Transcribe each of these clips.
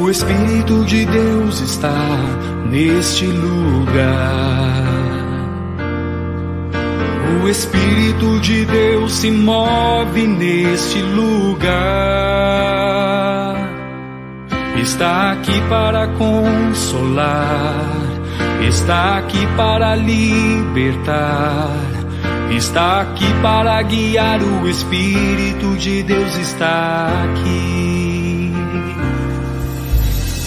O Espírito de Deus está neste lugar. O Espírito de Deus se move neste lugar. Está aqui para consolar, está aqui para libertar, está aqui para guiar. O Espírito de Deus está aqui.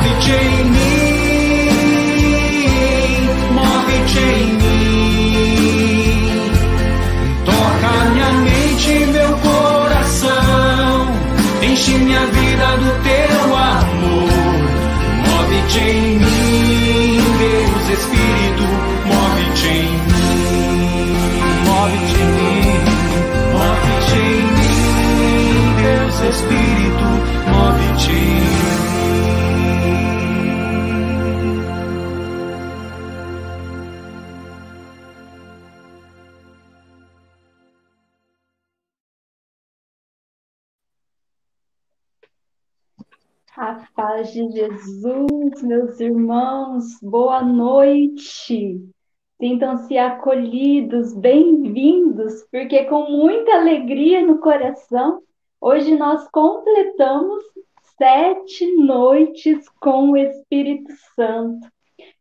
Move-te em mim, move-te em mim. Toca minha mente e meu coração. Enche minha vida do teu amor. Move-te em mim, Deus Espírito. Move-te em mim, move-te em mim, move-te em mim, Deus Espírito. A paz de Jesus, meus irmãos, boa noite. Sintam-se acolhidos, bem-vindos, porque com muita alegria no coração, hoje nós completamos sete noites com o Espírito Santo.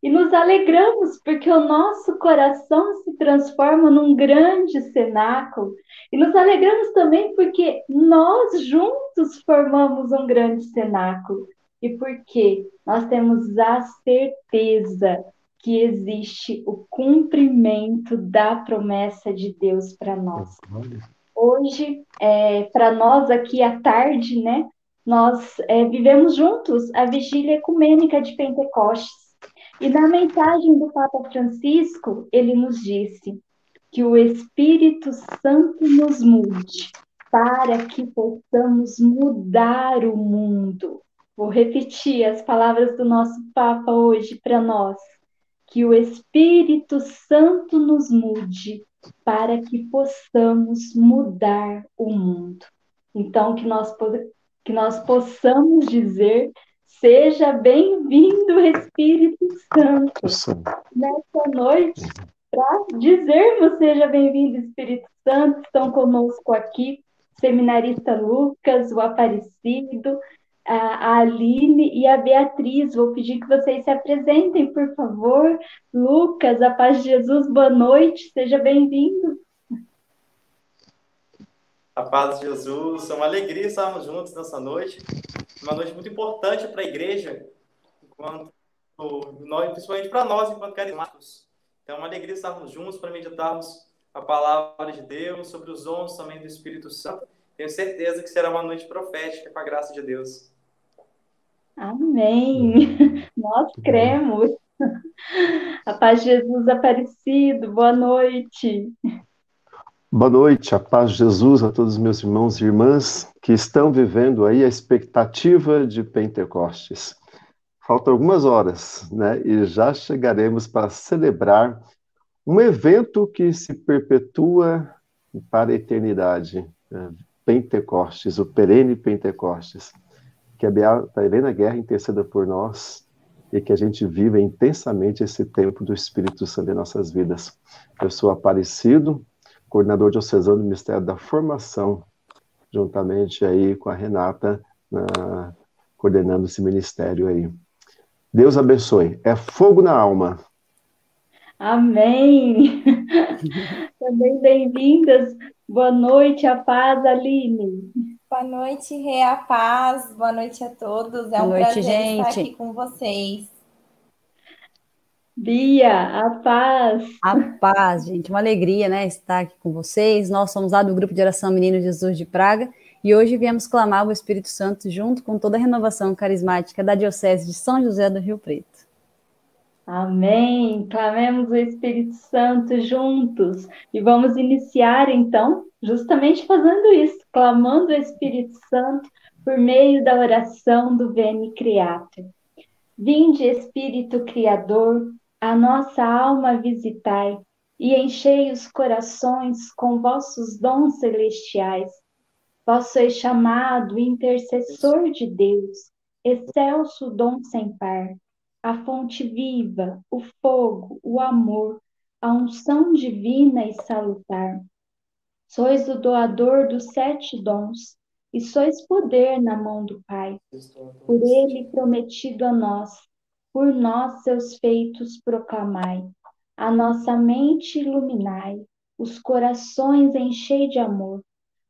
E nos alegramos porque o nosso coração se transforma num grande cenáculo. E nos alegramos também porque nós juntos formamos um grande cenáculo. E porque nós temos a certeza que existe o cumprimento da promessa de Deus para nós. Hoje, é, para nós aqui à tarde, né, nós é, vivemos juntos a vigília ecumênica de Pentecostes. E na mensagem do Papa Francisco, ele nos disse que o Espírito Santo nos mude para que possamos mudar o mundo. Vou repetir as palavras do nosso Papa hoje para nós. Que o Espírito Santo nos mude para que possamos mudar o mundo. Então, que nós, que nós possamos dizer Seja bem-vindo, Espírito Santo, nessa noite, para dizermos seja bem-vindo, Espírito Santo. Estão conosco aqui seminarista Lucas, o Aparecido, a Aline e a Beatriz. Vou pedir que vocês se apresentem, por favor. Lucas, a paz de Jesus, boa noite, seja bem-vindo. A paz de Jesus, é uma alegria estarmos juntos nessa noite, uma noite muito importante para a igreja, enquanto nós, principalmente para nós, enquanto carismáticos. Então, é uma alegria estarmos juntos para meditarmos a palavra de Deus, sobre os dons também do Espírito Santo. Tenho certeza que será uma noite profética com a graça de Deus. Amém. Nós cremos. A paz de Jesus aparecido. Boa noite. Boa noite, a paz de Jesus a todos os meus irmãos e irmãs que estão vivendo aí a expectativa de Pentecostes. Faltam algumas horas, né? E já chegaremos para celebrar um evento que se perpetua para a eternidade. Né? Pentecostes, o perene Pentecostes. Que a Beata Helena Guerra interceda por nós e que a gente viva intensamente esse tempo do Espírito Santo em nossas vidas. Eu sou Aparecido, coordenador diocesano do Ministério da Formação, juntamente aí com a Renata, na, coordenando esse ministério aí. Deus abençoe. É fogo na alma. Amém. Também bem-vindas. Boa noite, a paz, Aline. Boa noite, Rê, a paz. Boa noite a todos. É Boa um noite, prazer gente. estar aqui com vocês. Bia, a paz. A paz, gente. Uma alegria, né, estar aqui com vocês. Nós somos lá do Grupo de Oração Menino Jesus de Praga e hoje viemos clamar o Espírito Santo junto com toda a renovação carismática da Diocese de São José do Rio Preto. Amém! Clamemos o Espírito Santo juntos e vamos iniciar então, justamente fazendo isso, clamando o Espírito Santo por meio da oração do Veni Creator. Vinde, Espírito Criador, a nossa alma visitai e enchei os corações com vossos dons celestiais. Vós sois chamado intercessor de Deus, excelso dom sem par a fonte viva, o fogo, o amor, a unção divina e salutar. Sois o doador dos sete dons, e sois poder na mão do Pai. Por ele prometido a nós, por nós seus feitos proclamai. A nossa mente iluminai, os corações enchei de amor.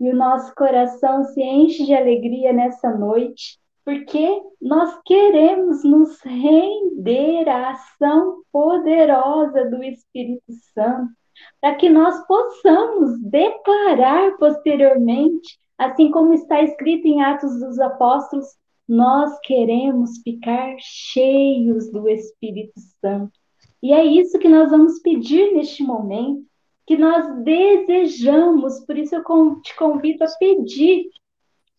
E o nosso coração se enche de alegria nessa noite, porque nós queremos nos render à ação poderosa do Espírito Santo, para que nós possamos declarar posteriormente, assim como está escrito em Atos dos Apóstolos, nós queremos ficar cheios do Espírito Santo. E é isso que nós vamos pedir neste momento, que nós desejamos, por isso eu te convido a pedir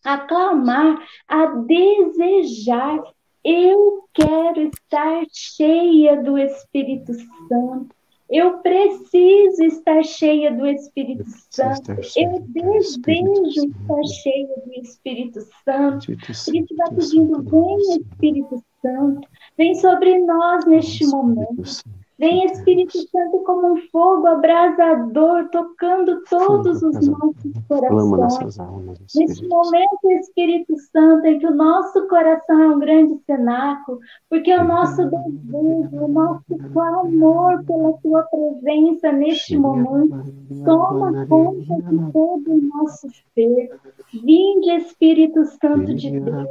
a clamar, a desejar. Eu quero estar cheia do Espírito Santo. Eu preciso estar cheia do Espírito Santo. Eu desejo estar cheia do Espírito Santo. Por isso, vai pedindo: vem, Espírito Santo, vem sobre nós neste momento. Vem Espírito Santo como um fogo abrasador, tocando todos os nossos corações. Neste momento, Espírito Santo, em que o nosso coração é um grande cenáculo, porque o nosso desejo, o nosso clamor pela tua presença neste momento toma conta de todo o nosso ser. Vinde, Espírito Santo de Deus,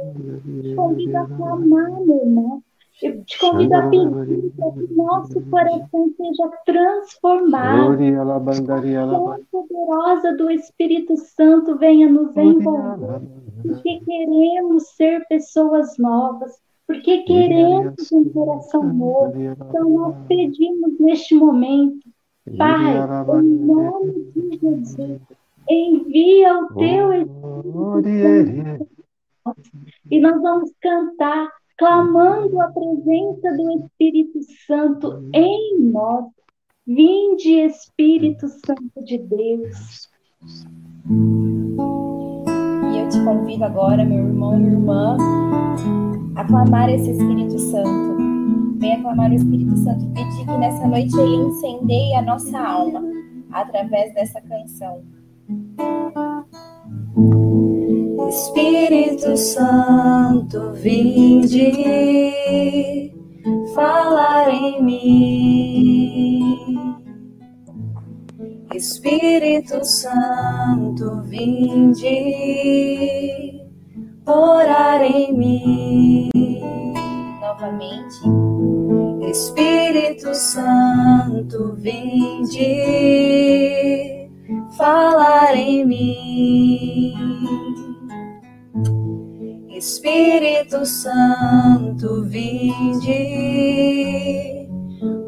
convida a clamar, meu irmão. Eu te convido a pedir que nosso coração seja transformado. A poderosa do Espírito Santo venha nos envolver. Porque queremos ser pessoas novas. Porque queremos um coração novo. Então nós pedimos neste momento, Pai, em nome de Jesus, envia o teu Espírito Santo. E nós vamos cantar clamando a presença do Espírito Santo em nós. Vinde, Espírito Santo de Deus. E eu te convido agora, meu irmão e irmã, a clamar esse Espírito Santo. Venha clamar o Espírito Santo e pedir que nessa noite ele incendeie a nossa alma através dessa canção. Espírito Santo, vinde falar em mim. Espírito Santo, vinde orar em mim. Novamente. Espírito Santo, vinde Vinde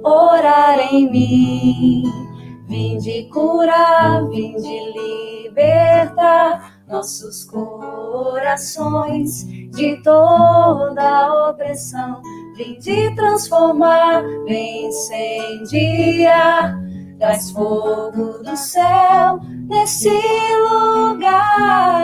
orar em mim, vinde curar, vinde libertar nossos corações de toda opressão, vinde transformar, vem incendiar, traz fogo do céu nesse lugar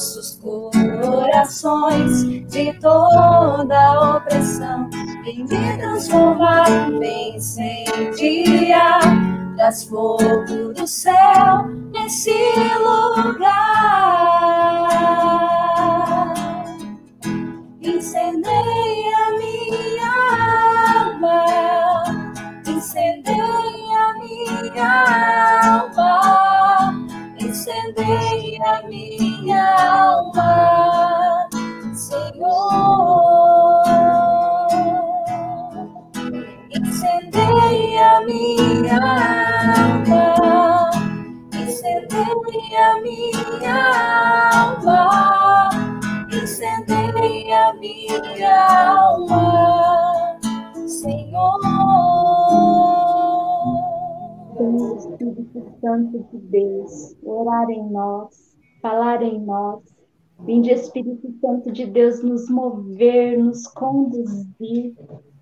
nossos corações de toda opressão. Vem me transformar, vem incendiar, traz fogo do céu nesse lugar. Incendeia minha alma, incendeia minha alma, incendeia minha alma, Senhor. Incendeia minha alma, incendeia minha alma, incendeia minha alma, Senhor. Espírito Santo de Deus, orar em nós, falar em nós. Vinde, Espírito Santo de Deus, nos mover, nos conduzir.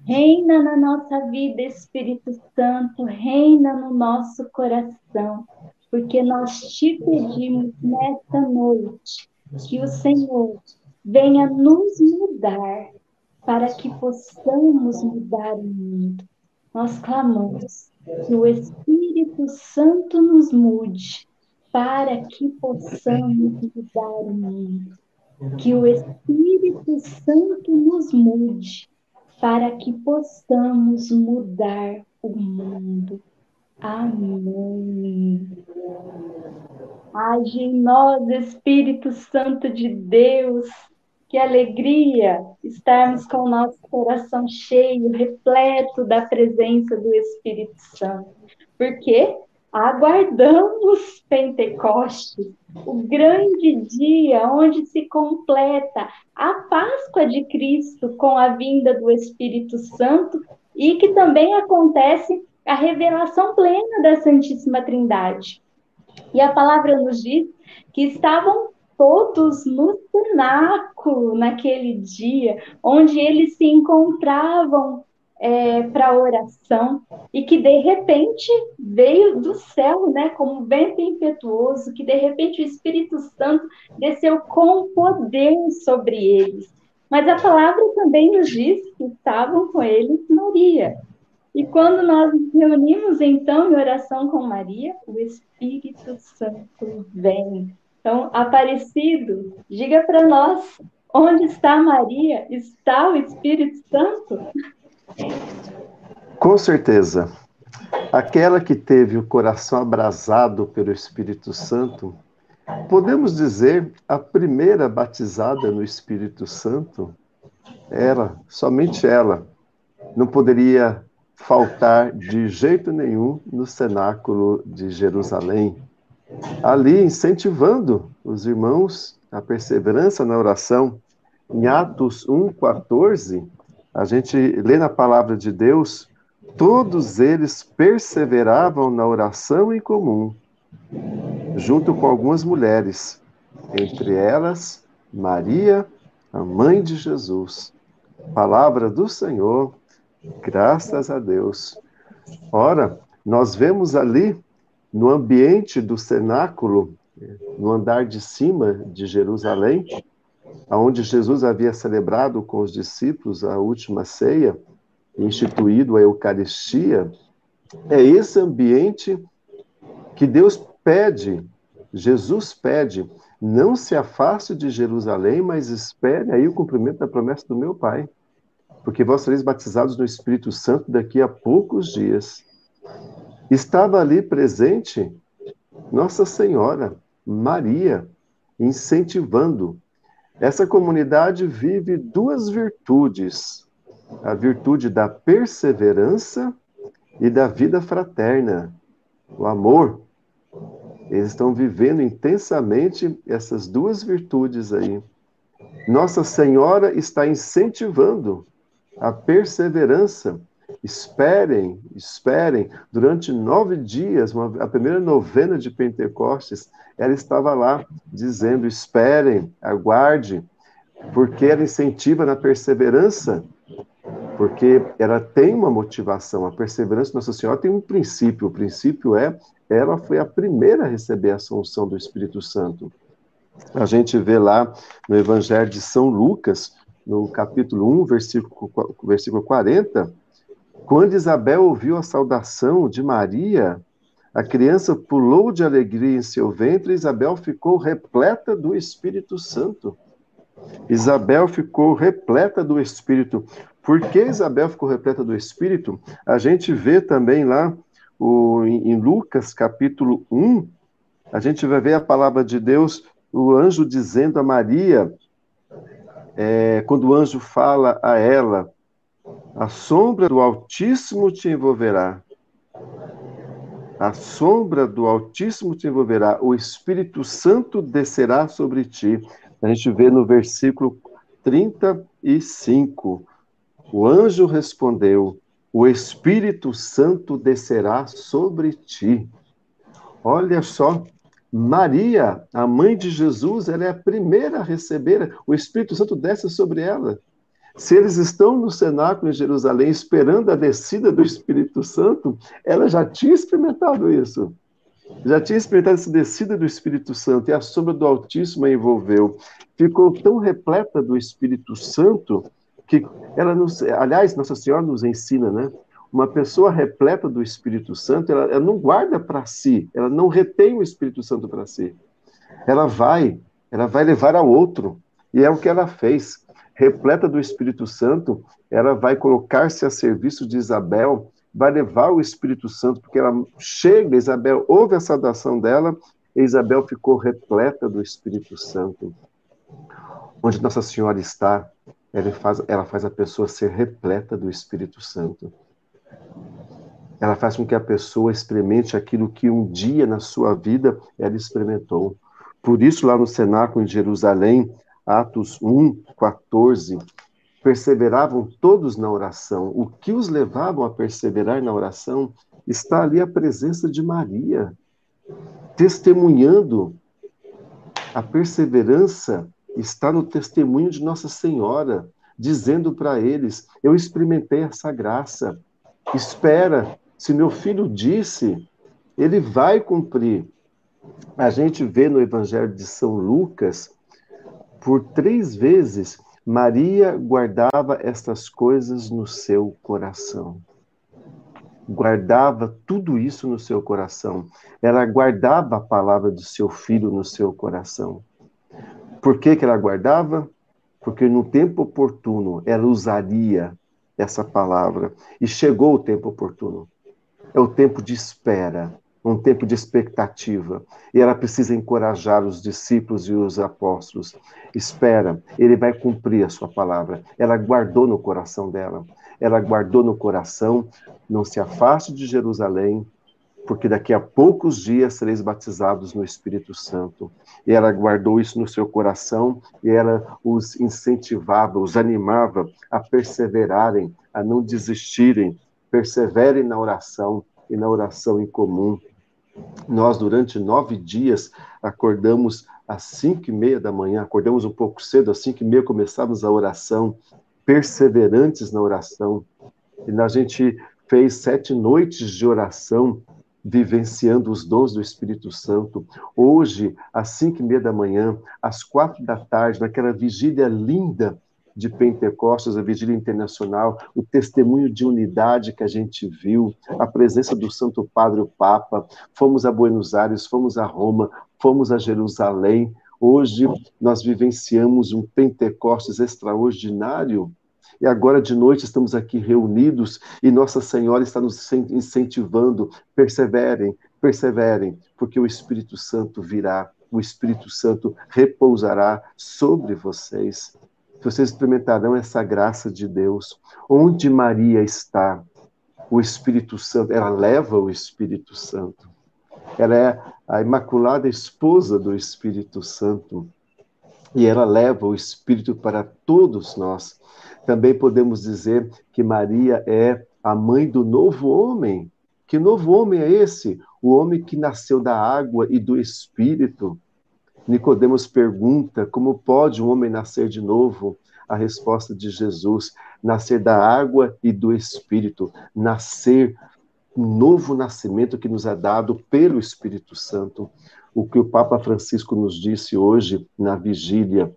Reina na nossa vida, Espírito Santo, reina no nosso coração, porque nós te pedimos nesta noite que o Senhor venha nos mudar para que possamos mudar o mundo. Nós clamamos que o Espírito Santo nos mude para que possamos mudar o mundo. Que o Espírito Santo nos mude para que possamos mudar o mundo. Amém. Age em nós, Espírito Santo de Deus. Que alegria estarmos com o nosso coração cheio, repleto da presença do Espírito Santo. Porque aguardamos Pentecostes, o grande dia onde se completa a Páscoa de Cristo com a vinda do Espírito Santo e que também acontece a revelação plena da Santíssima Trindade. E a palavra nos diz que estavam todos no cenáculo naquele dia, onde eles se encontravam é, para oração e que de repente veio do céu, né, como um vento impetuoso, que de repente o Espírito Santo desceu com poder sobre eles. Mas a palavra também nos diz que estavam com eles Maria. E quando nós nos reunimos então em oração com Maria, o Espírito Santo vem. Então, Aparecido, diga para nós, onde está Maria? Está o Espírito Santo? Com certeza. Aquela que teve o coração abrasado pelo Espírito Santo, podemos dizer a primeira batizada no Espírito Santo, ela, somente ela, não poderia faltar de jeito nenhum no cenáculo de Jerusalém, ali incentivando os irmãos a perseverança na oração. Em Atos 1,14, a gente lê na palavra de Deus, todos eles perseveravam na oração em comum, junto com algumas mulheres, entre elas Maria, a mãe de Jesus. Palavra do Senhor, graças a Deus. Ora, nós vemos ali no ambiente do cenáculo, no andar de cima de Jerusalém, onde Jesus havia celebrado com os discípulos a última ceia, instituído a Eucaristia, é esse ambiente que Deus pede, Jesus pede, não se afaste de Jerusalém, mas espere aí o cumprimento da promessa do meu Pai, porque vós sereis batizados no Espírito Santo daqui a poucos dias. Estava ali presente Nossa Senhora, Maria, incentivando. Essa comunidade vive duas virtudes: a virtude da perseverança e da vida fraterna, o amor. Eles estão vivendo intensamente essas duas virtudes aí. Nossa Senhora está incentivando a perseverança. Esperem, esperem. Durante nove dias, uma, a primeira novena de Pentecostes, ela estava lá dizendo: esperem, aguarde, porque ela incentiva na perseverança, porque ela tem uma motivação. A perseverança de Nossa Senhora tem um princípio. O princípio é: ela foi a primeira a receber a assunção do Espírito Santo. A gente vê lá no Evangelho de São Lucas, no capítulo 1, versículo, versículo 40, quando Isabel ouviu a saudação de Maria, a criança pulou de alegria em seu ventre e Isabel ficou repleta do Espírito Santo. Isabel ficou repleta do Espírito. Por que Isabel ficou repleta do Espírito? A gente vê também lá o, em Lucas, capítulo 1, a gente vai ver a palavra de Deus, o anjo dizendo a Maria, é, quando o anjo fala a ela, a sombra do Altíssimo te envolverá. A sombra do Altíssimo te envolverá, o Espírito Santo descerá sobre ti. A gente vê no versículo 35. O anjo respondeu: O Espírito Santo descerá sobre ti. Olha só, Maria, a mãe de Jesus, ela é a primeira a receber, o Espírito Santo desce sobre ela. Se eles estão no cenáculo em Jerusalém esperando a descida do Espírito Santo, ela já tinha experimentado isso. Já tinha experimentado essa descida do Espírito Santo e a sombra do Altíssimo a envolveu. Ficou tão repleta do Espírito Santo que ela nos, aliás, Nossa Senhora nos ensina, né? Uma pessoa repleta do Espírito Santo, ela, ela não guarda para si, ela não retém o Espírito Santo para si. Ela vai, ela vai levar ao outro. E é o que ela fez. Repleta do Espírito Santo, ela vai colocar-se a serviço de Isabel, vai levar o Espírito Santo, porque ela chega, Isabel ouve a saudação dela, e Isabel ficou repleta do Espírito Santo. Onde Nossa Senhora está, ela faz, ela faz a pessoa ser repleta do Espírito Santo ela faz com que a pessoa experimente aquilo que um dia na sua vida ela experimentou. Por isso, lá no cenáculo em Jerusalém, Atos 1, 14, perseveravam todos na oração. O que os levavam a perseverar na oração está ali a presença de Maria, testemunhando. A perseverança está no testemunho de Nossa Senhora, dizendo para eles: Eu experimentei essa graça, espera, se meu filho disse, ele vai cumprir. A gente vê no Evangelho de São Lucas, por três vezes, Maria guardava estas coisas no seu coração. Guardava tudo isso no seu coração. Ela guardava a palavra do seu filho no seu coração. Por que, que ela guardava? Porque no tempo oportuno ela usaria essa palavra. E chegou o tempo oportuno. É o tempo de espera, um tempo de expectativa. E ela precisa encorajar os discípulos e os apóstolos. Espera, ele vai cumprir a sua palavra. Ela guardou no coração dela. Ela guardou no coração, não se afaste de Jerusalém, porque daqui a poucos dias sereis batizados no Espírito Santo. E ela guardou isso no seu coração e ela os incentivava, os animava a perseverarem, a não desistirem. Perseverem na oração e na oração em comum. Nós, durante nove dias, acordamos às cinco e meia da manhã, acordamos um pouco cedo, às cinco e meia começamos a oração, perseverantes na oração. E a gente fez sete noites de oração vivenciando os dons do Espírito Santo. Hoje, às cinco e meia da manhã, às quatro da tarde, naquela vigília linda de Pentecostes, a vigília internacional, o testemunho de unidade que a gente viu, a presença do Santo Padre, o Papa. Fomos a Buenos Aires, fomos a Roma, fomos a Jerusalém. Hoje nós vivenciamos um Pentecostes extraordinário e agora de noite estamos aqui reunidos e Nossa Senhora está nos incentivando. Perseverem, perseverem, porque o Espírito Santo virá, o Espírito Santo repousará sobre vocês. Vocês experimentarão essa graça de Deus. Onde Maria está, o Espírito Santo, ela leva o Espírito Santo. Ela é a imaculada esposa do Espírito Santo. e ela leva o Espírito para todos nós. Também podemos dizer que Maria é a mãe do novo homem. Que novo homem é esse? O homem que nasceu da água e do Espírito. Nicodemos pergunta: como pode um homem nascer de novo? A resposta de Jesus: nascer da água e do Espírito, nascer um novo nascimento que nos é dado pelo Espírito Santo. O que o Papa Francisco nos disse hoje na vigília,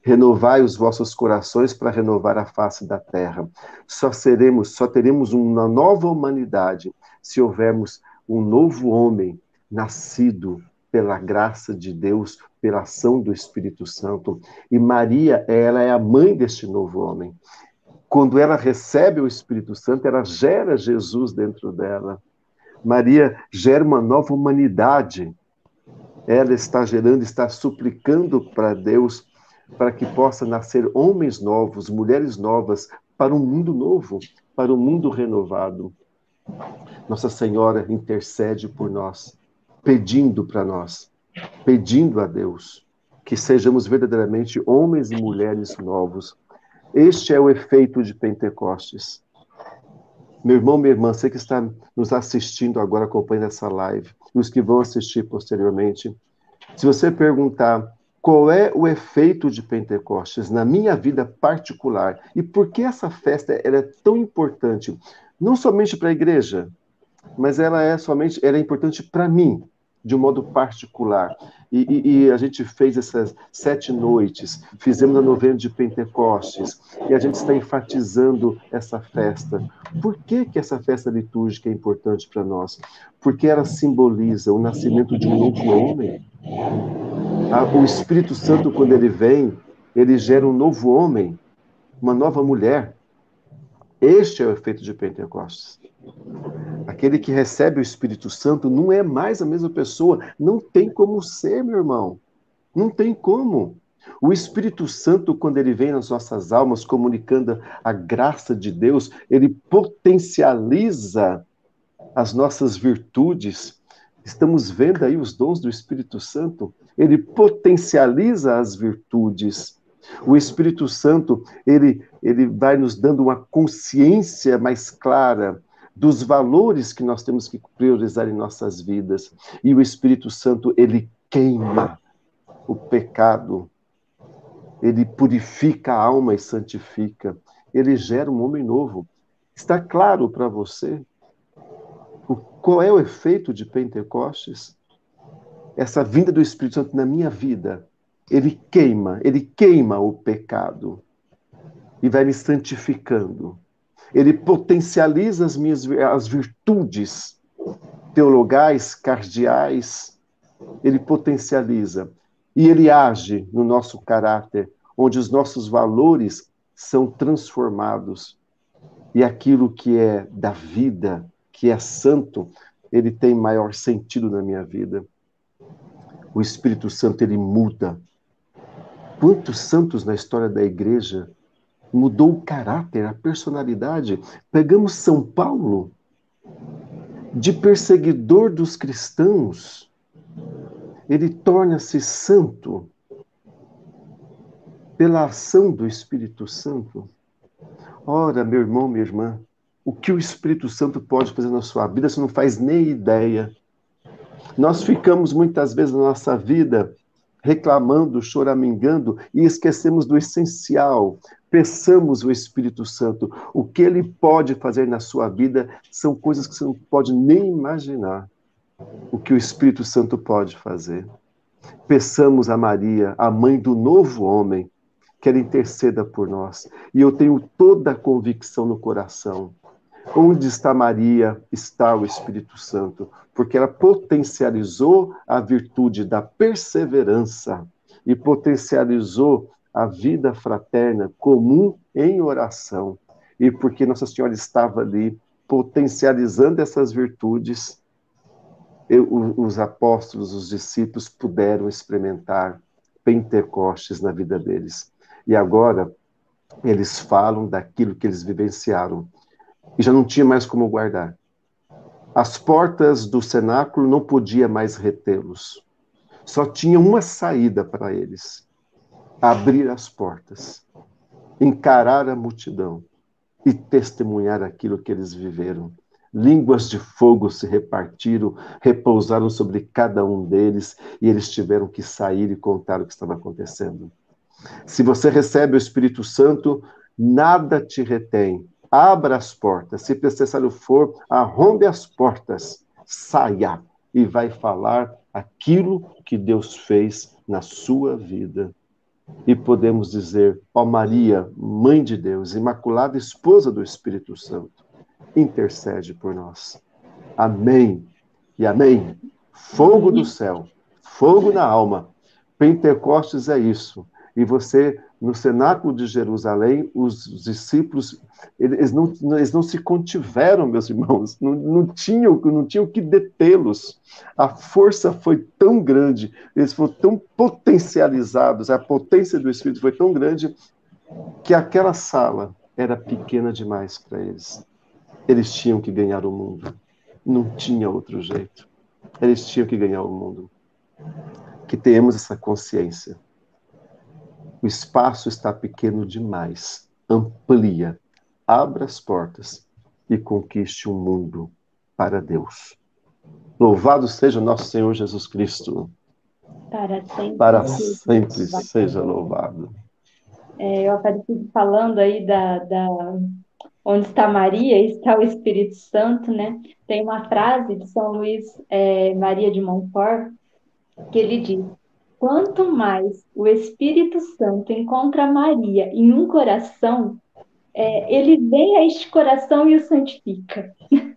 renovai os vossos corações para renovar a face da terra. Só seremos, só teremos uma nova humanidade se houvermos um novo homem nascido pela graça de Deus, pela ação do Espírito Santo. E Maria, ela é a mãe deste novo homem. Quando ela recebe o Espírito Santo, ela gera Jesus dentro dela. Maria gera uma nova humanidade. Ela está gerando, está suplicando para Deus para que possa nascer homens novos, mulheres novas, para um mundo novo, para um mundo renovado. Nossa Senhora intercede por nós pedindo para nós, pedindo a Deus que sejamos verdadeiramente homens e mulheres novos. Este é o efeito de Pentecostes. Meu irmão, minha irmã, você que está nos assistindo agora, acompanhando essa live, e os que vão assistir posteriormente, se você perguntar qual é o efeito de Pentecostes na minha vida particular e por que essa festa é tão importante, não somente para a igreja, mas ela é somente, ela é importante para mim, de um modo particular. E, e, e, a gente fez essas sete noites, fizemos a novena de Pentecostes, e a gente está enfatizando essa festa. Por que, que essa festa litúrgica é importante para nós? Porque ela simboliza o nascimento de um novo homem. O Espírito Santo, quando ele vem, ele gera um novo homem, uma nova mulher. Este é o efeito de Pentecostes. Aquele que recebe o Espírito Santo não é mais a mesma pessoa. Não tem como ser, meu irmão. Não tem como. O Espírito Santo, quando ele vem nas nossas almas, comunicando a graça de Deus, ele potencializa as nossas virtudes. Estamos vendo aí os dons do Espírito Santo. Ele potencializa as virtudes. O Espírito Santo, ele, ele vai nos dando uma consciência mais clara dos valores que nós temos que priorizar em nossas vidas. E o Espírito Santo, ele queima o pecado, ele purifica a alma e santifica, ele gera um homem novo. Está claro para você qual é o efeito de Pentecostes? Essa vinda do Espírito Santo na minha vida, ele queima, ele queima o pecado e vai me santificando ele potencializa as minhas as virtudes teologais, cardeais, ele potencializa e ele age no nosso caráter, onde os nossos valores são transformados e aquilo que é da vida, que é santo, ele tem maior sentido na minha vida. O Espírito Santo ele muda. Quantos santos na história da igreja mudou o caráter, a personalidade. Pegamos São Paulo, de perseguidor dos cristãos, ele torna-se santo pela ação do Espírito Santo. Ora, meu irmão, minha irmã, o que o Espírito Santo pode fazer na sua vida, você não faz nem ideia. Nós ficamos muitas vezes na nossa vida reclamando, choramingando e esquecemos do essencial. Peçamos o Espírito Santo. O que ele pode fazer na sua vida são coisas que você não pode nem imaginar. O que o Espírito Santo pode fazer. Peçamos a Maria, a mãe do novo homem, que ela interceda por nós. E eu tenho toda a convicção no coração. Onde está Maria, está o Espírito Santo porque ela potencializou a virtude da perseverança e potencializou a vida fraterna comum em oração. E porque Nossa Senhora estava ali potencializando essas virtudes, os apóstolos, os discípulos puderam experimentar Pentecostes na vida deles. E agora eles falam daquilo que eles vivenciaram. E já não tinha mais como guardar. As portas do cenáculo não podia mais retê-los. Só tinha uma saída para eles. Abrir as portas, encarar a multidão e testemunhar aquilo que eles viveram. Línguas de fogo se repartiram, repousaram sobre cada um deles e eles tiveram que sair e contar o que estava acontecendo. Se você recebe o Espírito Santo, nada te retém. Abra as portas. Se necessário for, arrombe as portas. Saia e vai falar aquilo que Deus fez na sua vida. E podemos dizer, ó Maria, Mãe de Deus, Imaculada Esposa do Espírito Santo, intercede por nós. Amém e amém. Fogo do céu, fogo na alma. Pentecostes é isso. E você, no cenáculo de Jerusalém, os discípulos, eles não, eles não se contiveram, meus irmãos, não, não tinham não tinham que detê-los. A força foi tão grande, eles foram tão potencializados, a potência do Espírito foi tão grande, que aquela sala era pequena demais para eles. Eles tinham que ganhar o mundo. Não tinha outro jeito. Eles tinham que ganhar o mundo. Que tenhamos essa consciência o espaço está pequeno demais. Amplia, abra as portas e conquiste um mundo para Deus. Louvado seja nosso Senhor Jesus Cristo. Para sempre, para sempre seja louvado. É, eu apareci falando aí da, da onde está Maria, está o Espírito Santo, né? Tem uma frase de São Luís é, Maria de Montfort que ele diz: Quanto mais o Espírito Santo encontra Maria em um coração, é, ele vem a este coração e o santifica.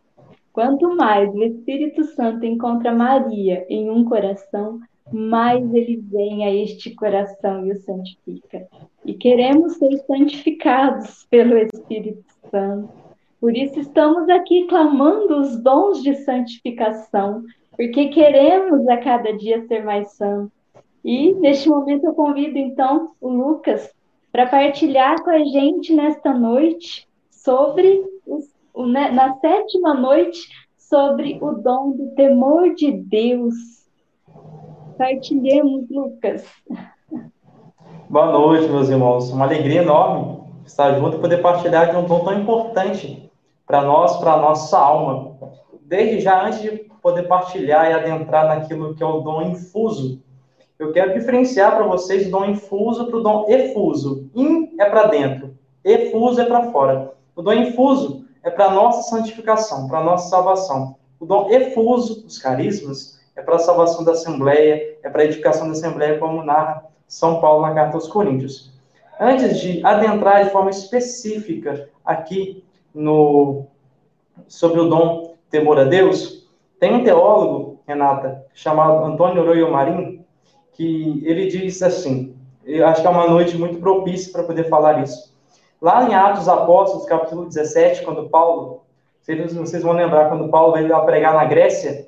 Quanto mais o Espírito Santo encontra Maria em um coração, mais ele vem a este coração e o santifica. E queremos ser santificados pelo Espírito Santo. Por isso estamos aqui clamando os dons de santificação, porque queremos a cada dia ser mais santos. E neste momento eu convido então o Lucas para partilhar com a gente nesta noite sobre o, né, na sétima noite sobre o dom do temor de Deus. Partilhemos, Lucas. Boa noite, meus irmãos. Uma alegria enorme estar junto e poder partilhar de um dom tão importante para nós, para a nossa alma. Desde já, antes de poder partilhar e adentrar naquilo que é o dom infuso eu quero diferenciar para vocês o dom infuso para o dom efuso. In é para dentro, efuso é para fora. O dom infuso é para nossa santificação, para nossa salvação. O dom efuso, os carismas, é para a salvação da Assembleia, é para a edificação da Assembleia, como narra São Paulo na carta aos Coríntios. Antes de adentrar de forma específica aqui no sobre o dom temor a Deus, tem um teólogo, Renata, chamado Antônio Oroyo Marim, que ele diz assim, eu acho que é uma noite muito propícia para poder falar isso. Lá em Atos dos Apóstolos, capítulo 17, quando Paulo, vocês vão lembrar, quando Paulo veio pregar na Grécia,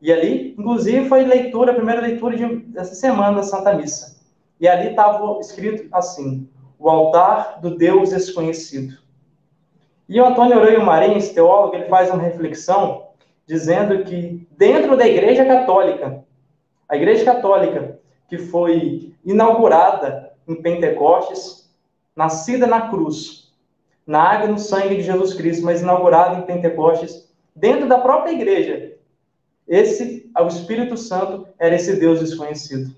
e ali, inclusive, foi leitura, a primeira leitura de, dessa semana da Santa Missa. E ali estava escrito assim, o altar do Deus desconhecido. E o Antônio Oroio Marins, teólogo, ele faz uma reflexão dizendo que dentro da Igreja Católica, a Igreja Católica que foi inaugurada em Pentecostes, nascida na cruz, na água e no sangue de Jesus Cristo, mas inaugurada em Pentecostes, dentro da própria igreja. Esse, o Espírito Santo, era esse Deus desconhecido.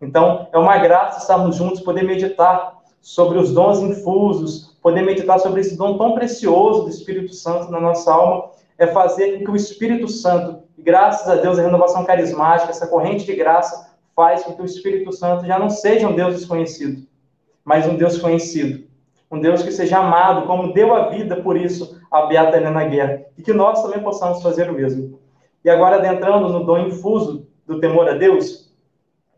Então, é uma graça estarmos juntos, poder meditar sobre os dons infusos, poder meditar sobre esse dom tão precioso do Espírito Santo na nossa alma, é fazer com que o Espírito Santo, graças a Deus, a renovação carismática, essa corrente de graça, faz com que o Espírito Santo já não seja um Deus desconhecido, mas um Deus conhecido. Um Deus que seja amado, como deu a vida por isso a Beata Helena Guerra. E que nós também possamos fazer o mesmo. E agora, adentrando no dom infuso do temor a Deus,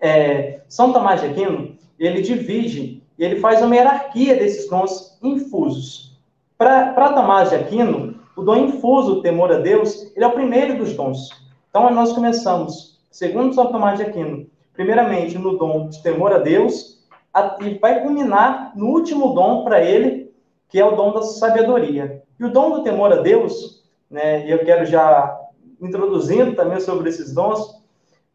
é, São Tomás de Aquino, ele divide, ele faz uma hierarquia desses dons infusos. Para Tomás de Aquino, o dom infuso, o temor a Deus, ele é o primeiro dos dons. Então, nós começamos, segundo São Tomás de Aquino, primeiramente no dom de temor a Deus, e vai culminar no último dom para ele, que é o dom da sabedoria. E o dom do temor a Deus, né, e eu quero já introduzindo também sobre esses dons,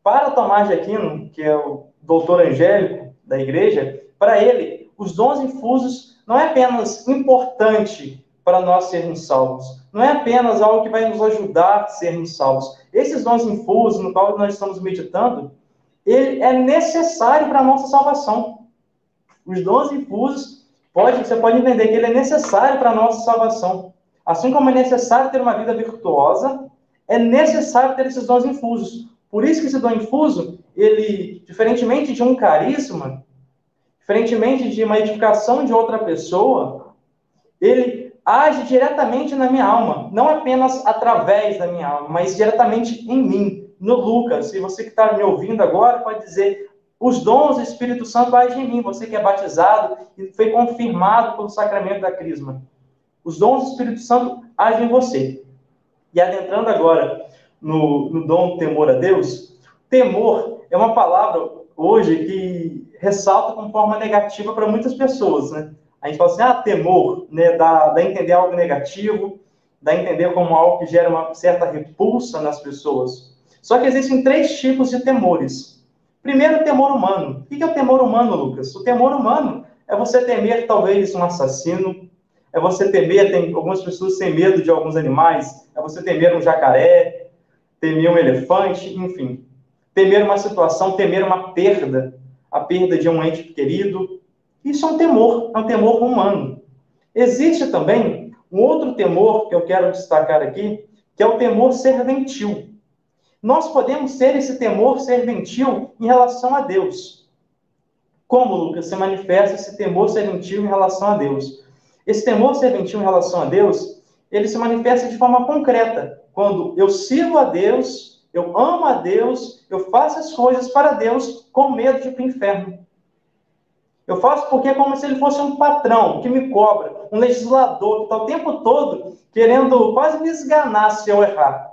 para Tomás de Aquino, que é o doutor angélico, da igreja, para ele, os dons infusos não é apenas importante para nós sermos salvos, não é apenas algo que vai nos ajudar a sermos salvos. Esses dons infusos, no qual nós estamos meditando, ele é necessário para a nossa salvação. Os dons infusos, pode, você pode entender que ele é necessário para a nossa salvação. Assim como é necessário ter uma vida virtuosa, é necessário ter esses dons infusos. Por isso que esse dom infuso, ele, diferentemente de um carisma, diferentemente de uma edificação de outra pessoa, ele age diretamente na minha alma, não apenas através da minha alma, mas diretamente em mim, no Lucas. Se você que está me ouvindo agora pode dizer, os dons do Espírito Santo agem em mim, você que é batizado e foi confirmado pelo sacramento da crisma. Os dons do Espírito Santo agem em você. E adentrando agora no, no dom temor a Deus, temor é uma palavra hoje que ressalta como forma negativa para muitas pessoas, né? A gente fala assim, ah, temor, né? Dá, dá a entender algo negativo, dá a entender como algo que gera uma certa repulsa nas pessoas. Só que existem três tipos de temores. Primeiro, o temor humano. O que é o temor humano, Lucas? O temor humano é você temer, talvez, um assassino, é você temer, tem algumas pessoas têm medo de alguns animais, é você temer um jacaré, temer um elefante, enfim. Temer uma situação, temer uma perda, a perda de um ente querido. Isso é um temor, é um temor humano. Existe também um outro temor que eu quero destacar aqui, que é o temor serventil. Nós podemos ter esse temor serventil em relação a Deus. Como, Lucas, se manifesta esse temor serventil em relação a Deus? Esse temor serventil em relação a Deus, ele se manifesta de forma concreta. Quando eu sirvo a Deus, eu amo a Deus, eu faço as coisas para Deus com medo de ir para o inferno. Eu faço porque é como se ele fosse um patrão que me cobra, um legislador que está o tempo todo querendo quase me esganar se eu errar.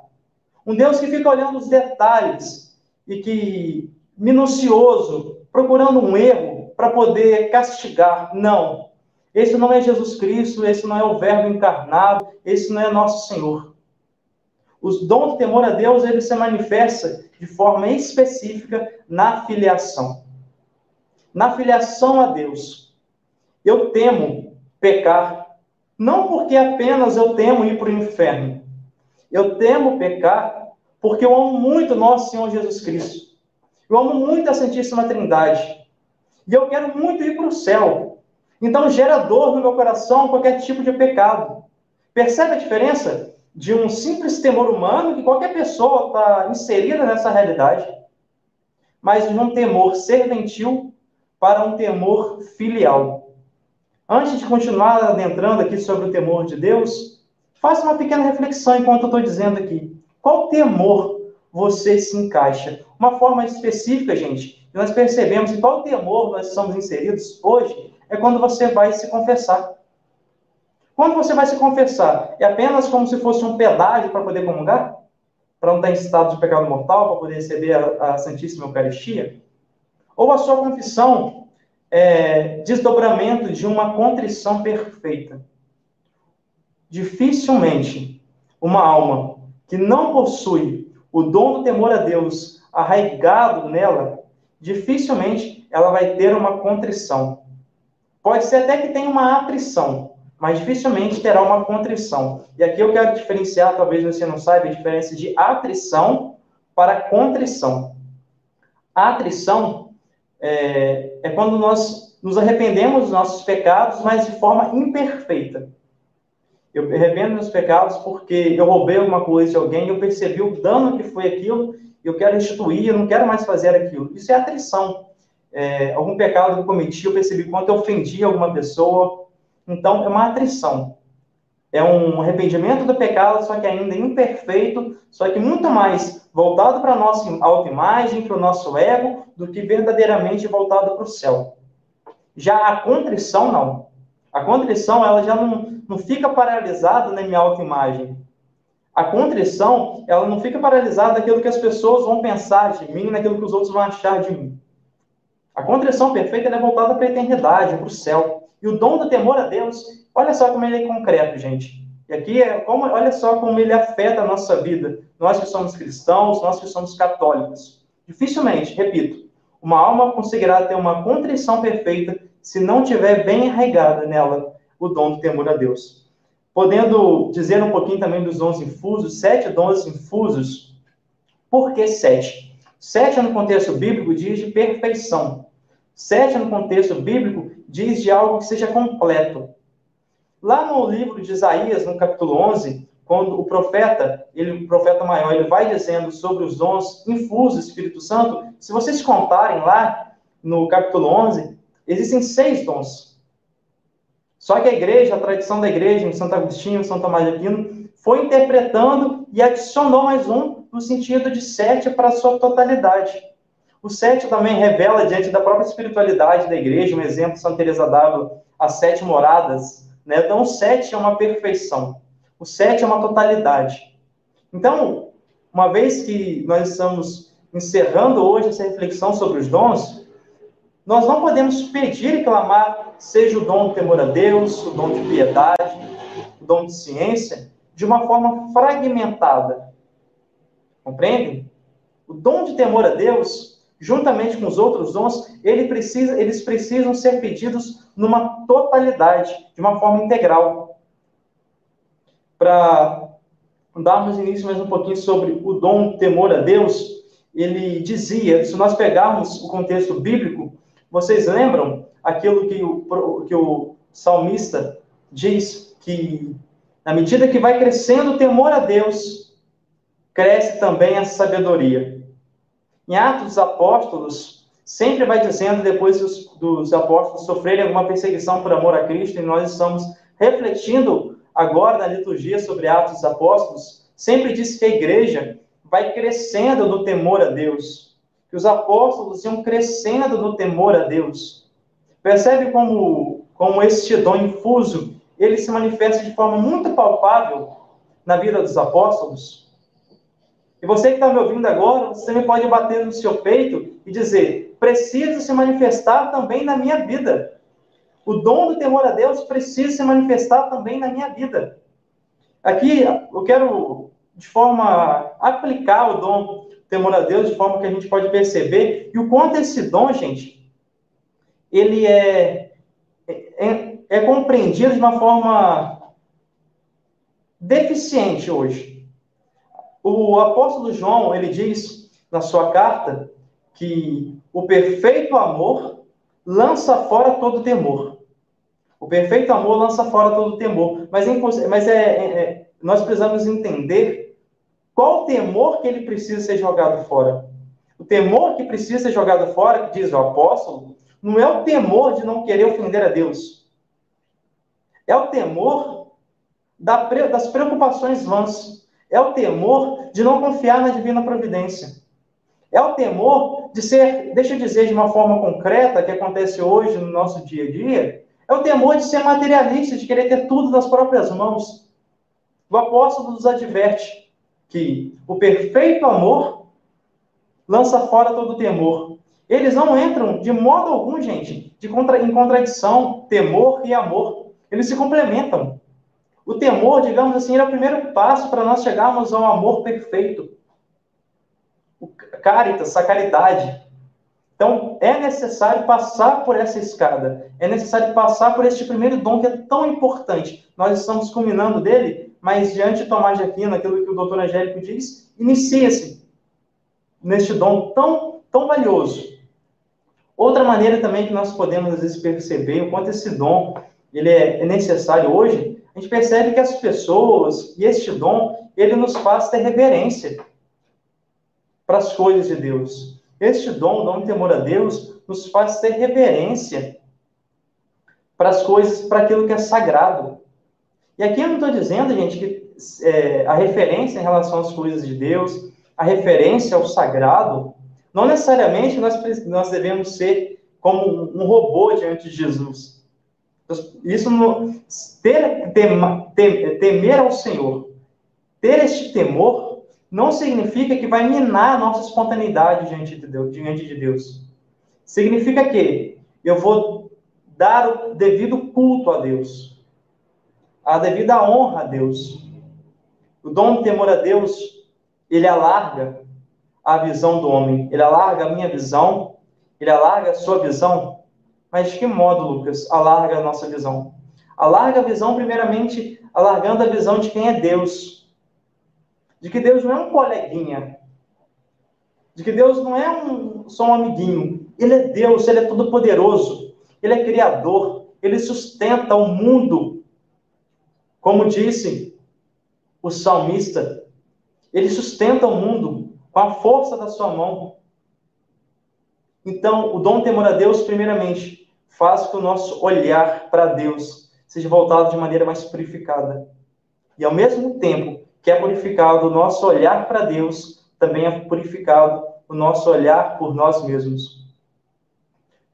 Um Deus que fica olhando os detalhes e que, minucioso, procurando um erro para poder castigar. Não. Esse não é Jesus Cristo, esse não é o Verbo encarnado, esse não é nosso Senhor. Os dons de temor a Deus, ele se manifesta de forma específica na filiação. Na filiação a Deus. Eu temo pecar, não porque apenas eu temo ir para o inferno. Eu temo pecar porque eu amo muito nosso Senhor Jesus Cristo. Eu amo muito a Santíssima Trindade. E eu quero muito ir para o céu. Então gera dor no meu coração qualquer tipo de pecado. Percebe a diferença de um simples temor humano que qualquer pessoa está inserida nessa realidade, mas de um temor serventil para um temor filial. Antes de continuar adentrando aqui sobre o temor de Deus, faça uma pequena reflexão enquanto eu estou dizendo aqui. Qual temor você se encaixa? Uma forma específica, gente, nós percebemos em qual temor nós estamos inseridos hoje é quando você vai se confessar. Quando você vai se confessar, é apenas como se fosse um pedágio para poder comungar? Para não estar em estado de pecado mortal, para poder receber a, a Santíssima Eucaristia? Ou a sua confissão é desdobramento de uma contrição perfeita? Dificilmente uma alma que não possui o dom do temor a Deus arraigado nela, dificilmente ela vai ter uma contrição. Pode ser até que tenha uma atrição, mas dificilmente terá uma contrição. E aqui eu quero diferenciar, talvez você não saiba, a diferença de atrição para contrição. A atrição é, é quando nós nos arrependemos dos nossos pecados, mas de forma imperfeita. Eu arrependo dos pecados porque eu roubei alguma coisa de alguém, eu percebi o dano que foi aquilo, eu quero restituir, eu não quero mais fazer aquilo. Isso é atrição é, algum pecado que eu cometi, eu percebi quanto eu ofendi alguma pessoa. Então, é uma atrição. É um arrependimento do pecado, só que ainda imperfeito, só que muito mais voltado para a nossa autoimagem, para o nosso ego, do que verdadeiramente voltado para o céu. Já a contrição, não. A contrição, ela já não, não fica paralisada na minha autoimagem. A contrição, ela não fica paralisada naquilo que as pessoas vão pensar de mim, naquilo que os outros vão achar de mim. A contrição perfeita é voltada para a eternidade, para o céu. E o dom do temor a Deus, olha só como ele é concreto, gente. E aqui é como, olha só como ele afeta a nossa vida. Nós que somos cristãos, nós que somos católicos. Dificilmente, repito, Uma alma conseguirá ter uma contrição perfeita se não tiver bem arraigada nela o dom do temor a Deus. Podendo dizer um pouquinho também dos dons infusos, sete dons infusos. Por que sete? Sete no contexto bíblico diz de perfeição. Sete no contexto bíblico diz de algo que seja completo. Lá no livro de Isaías, no capítulo 11, quando o profeta, ele, o profeta maior, ele vai dizendo sobre os dons infusos do Espírito Santo, se vocês contarem lá no capítulo 11, existem seis dons. Só que a igreja, a tradição da igreja, em Santo Agostinho, Santo Tomás de Aquino, foi interpretando e adicionou mais um no sentido de sete para a sua totalidade. O sete também revela, diante da própria espiritualidade da igreja, um exemplo, Santa Teresa d'Ávila, as sete moradas. Né? Então, o sete é uma perfeição. O sete é uma totalidade. Então, uma vez que nós estamos encerrando hoje essa reflexão sobre os dons, nós não podemos pedir e clamar, seja o dom do temor a Deus, o dom de piedade, o dom de ciência, de uma forma fragmentada. Compreendem? O dom de temor a Deus, juntamente com os outros dons, ele precisa, eles precisam ser pedidos numa totalidade, de uma forma integral. Para darmos início mais um pouquinho sobre o dom temor a Deus, ele dizia, se nós pegarmos o contexto bíblico, vocês lembram aquilo que o, que o salmista diz que na medida que vai crescendo o temor a Deus, cresce também a sabedoria. Em Atos dos Apóstolos, sempre vai dizendo, depois dos, dos apóstolos sofrerem alguma perseguição por amor a Cristo, e nós estamos refletindo agora na liturgia sobre Atos dos Apóstolos, sempre diz que a igreja vai crescendo no temor a Deus, que os apóstolos iam crescendo no temor a Deus. Percebe como, como este dom infuso, ele se manifesta de forma muito palpável na vida dos apóstolos? E você que está me ouvindo agora, você me pode bater no seu peito e dizer: precisa se manifestar também na minha vida. O dom do temor a Deus precisa se manifestar também na minha vida. Aqui eu quero, de forma, aplicar o dom do temor a Deus, de forma que a gente pode perceber e o quanto esse dom, gente, ele é, é, é compreendido de uma forma deficiente hoje. O apóstolo João, ele diz na sua carta que o perfeito amor lança fora todo temor. O perfeito amor lança fora todo temor. Mas, é, mas é, é, é, nós precisamos entender qual temor que ele precisa ser jogado fora. O temor que precisa ser jogado fora, que diz o apóstolo, não é o temor de não querer ofender a Deus. É o temor das preocupações vãs. É o temor de não confiar na divina providência. É o temor de ser, deixa eu dizer de uma forma concreta, que acontece hoje no nosso dia a dia, é o temor de ser materialista, de querer ter tudo nas próprias mãos. O apóstolo nos adverte que o perfeito amor lança fora todo temor. Eles não entram de modo algum, gente, de contra, em contradição, temor e amor. Eles se complementam. O temor, digamos assim, é o primeiro passo para nós chegarmos ao amor perfeito. O caritas, a caridade. Então, é necessário passar por essa escada. É necessário passar por este primeiro dom que é tão importante. Nós estamos culminando dele, mas diante de Tomás de Aquino, aquilo que o doutor Angélico diz, inicia-se neste dom tão, tão valioso. Outra maneira também que nós podemos, às vezes, perceber o quanto esse dom ele é necessário hoje a gente percebe que as pessoas e este dom, ele nos faz ter reverência para as coisas de Deus. Este dom, o dom de temor a Deus, nos faz ter reverência para as coisas, para aquilo que é sagrado. E aqui eu não estou dizendo, gente, que é, a referência em relação às coisas de Deus, a referência ao sagrado, não necessariamente nós, nós devemos ser como um robô diante de Jesus. Isso no, ter, tem, temer ao Senhor, ter este temor, não significa que vai minar a nossa espontaneidade diante de Deus. Diante de Deus. Significa que eu vou dar o devido culto a Deus, a devida honra a Deus. O dom de temor a Deus, ele alarga a visão do homem, ele alarga a minha visão Ele alarga a sua visão. Mas de que modo, Lucas, alarga a nossa visão? Alarga a visão, primeiramente, alargando a visão de quem é Deus. De que Deus não é um coleguinha. De que Deus não é um, só um amiguinho. Ele é Deus, ele é todo-poderoso. Ele é criador. Ele sustenta o mundo. Como disse o salmista, ele sustenta o mundo com a força da sua mão. Então, o dom temor a Deus, primeiramente, faz que o nosso olhar para Deus seja voltado de maneira mais purificada. E ao mesmo tempo que é purificado o nosso olhar para Deus, também é purificado o nosso olhar por nós mesmos.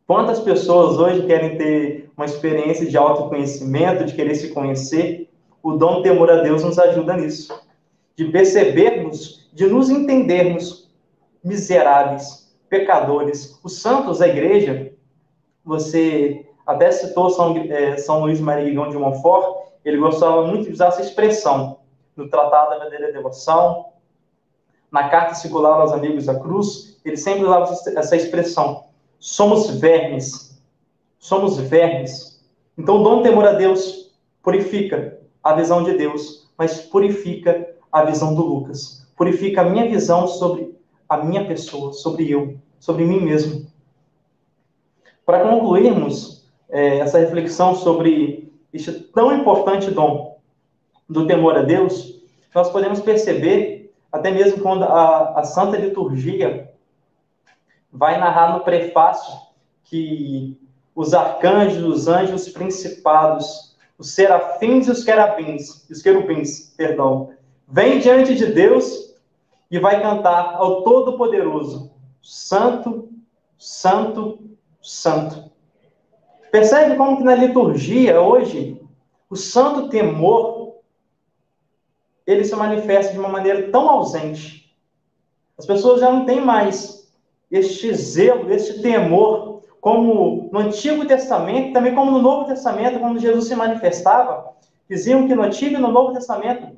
Quantas pessoas hoje querem ter uma experiência de autoconhecimento, de querer se conhecer? O dom temor a Deus nos ajuda nisso. De percebermos, de nos entendermos miseráveis, pecadores. Os santos da igreja, você até citou São, é, São Luís Maria de Montfort, ele gostava muito de usar essa expressão no Tratado da Verdadeira Devoção, na Carta Circular aos Amigos da Cruz, ele sempre usava essa expressão. Somos vermes. Somos vermes. Então, o dom temor a Deus purifica a visão de Deus, mas purifica a visão do Lucas. Purifica a minha visão sobre a minha pessoa, sobre eu, sobre mim mesmo. Para concluirmos é, essa reflexão sobre este tão importante dom do temor a Deus, nós podemos perceber, até mesmo quando a, a Santa Liturgia vai narrar no prefácio que os arcanjos, os anjos principados, os serafins e os querubins, os querubins, perdão, vêm diante de Deus e vai cantar ao Todo-Poderoso, Santo, Santo, Santo. Percebe como que na liturgia hoje o santo temor ele se manifesta de uma maneira tão ausente. As pessoas já não têm mais este zelo, este temor, como no Antigo Testamento, também como no Novo Testamento, quando Jesus se manifestava, diziam que no Antigo e no Novo Testamento,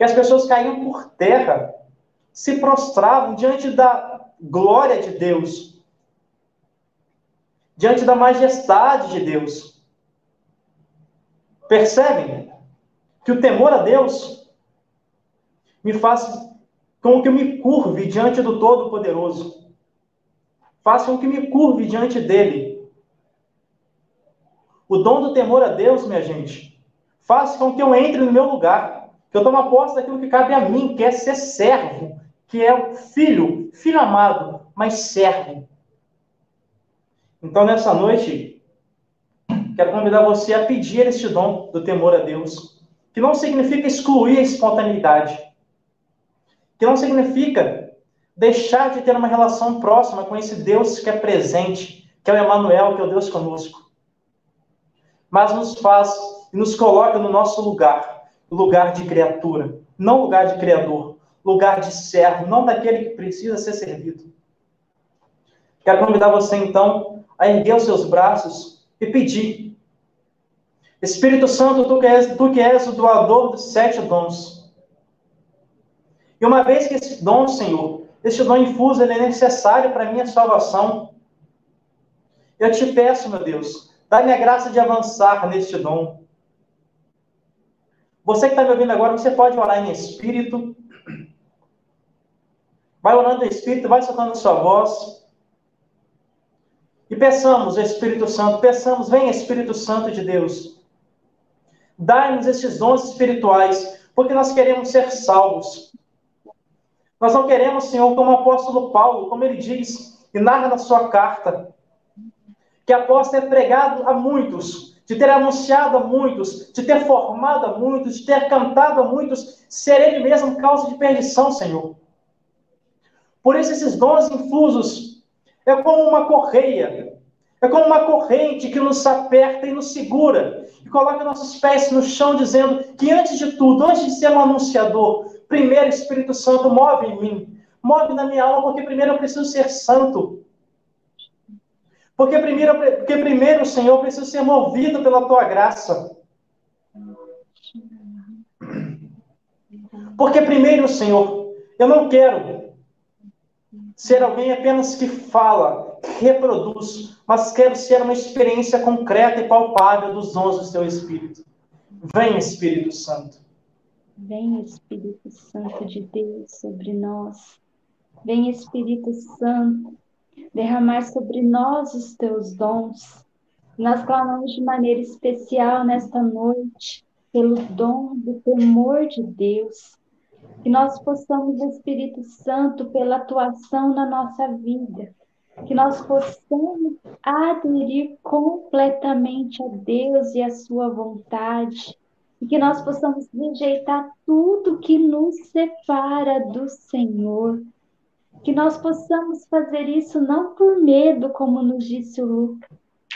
que as pessoas caíam por terra, se prostravam diante da glória de Deus, diante da majestade de Deus. Percebem que o temor a Deus me faz com que eu me curve diante do Todo-Poderoso. Faz com que me curve diante dele. O dom do temor a Deus, minha gente, faz com que eu entre no meu lugar, que eu tome posse daquilo que cabe a mim, que é ser servo, que é o filho, filho amado, mas servo. Então, nessa noite, quero convidar você a pedir este dom do temor a Deus, que não significa excluir a espontaneidade, que não significa deixar de ter uma relação próxima com esse Deus que é presente, que é o Emmanuel, que é o Deus conosco, mas nos faz e nos coloca no nosso lugar, lugar de criatura, não lugar de criador, lugar de servo, não daquele que precisa ser servido. Quero convidar você, então, a erguer os seus braços e pedir. Espírito Santo, tu que, és, tu que és o doador dos sete dons. E uma vez que esse dom, Senhor, esse dom infuso, ele é necessário para a minha salvação, eu te peço, meu Deus, dá-me a graça de avançar neste dom. Você que está me ouvindo agora, você pode orar em espírito. Vai orando em espírito, vai soltando sua voz. E peçamos, Espírito Santo, peçamos, vem Espírito Santo de Deus. Dai-nos esses dons espirituais, porque nós queremos ser salvos. Nós não queremos, Senhor, como o apóstolo Paulo, como ele diz e narra na sua carta, que após ter pregado a muitos, de ter anunciado a muitos, de ter formado a muitos, de ter cantado a muitos, ser ele mesmo causa de perdição, Senhor. Por isso, esses dons infusos é como uma correia, é como uma corrente que nos aperta e nos segura e coloca nossos pés no chão, dizendo que antes de tudo, antes de ser um anunciador, primeiro Espírito Santo move em mim, move na minha alma, porque primeiro eu preciso ser santo. Porque primeiro, porque primeiro, Senhor, eu preciso ser movido pela tua graça. Porque primeiro, Senhor, eu não quero ser alguém apenas que fala, que reproduz, mas quero ser uma experiência concreta e palpável dos dons do teu Espírito. Vem, Espírito Santo. Vem, Espírito Santo de Deus, sobre nós. Vem, Espírito Santo, derramar sobre nós os teus dons. Nós clamamos de maneira especial nesta noite pelo dom do temor de Deus. Que nós possamos, Espírito Santo, pela atuação na nossa vida, que nós possamos aderir completamente a Deus e a sua vontade, e que nós possamos rejeitar tudo que nos separa do Senhor. Que nós possamos fazer isso não por medo, como nos disse o Lucas,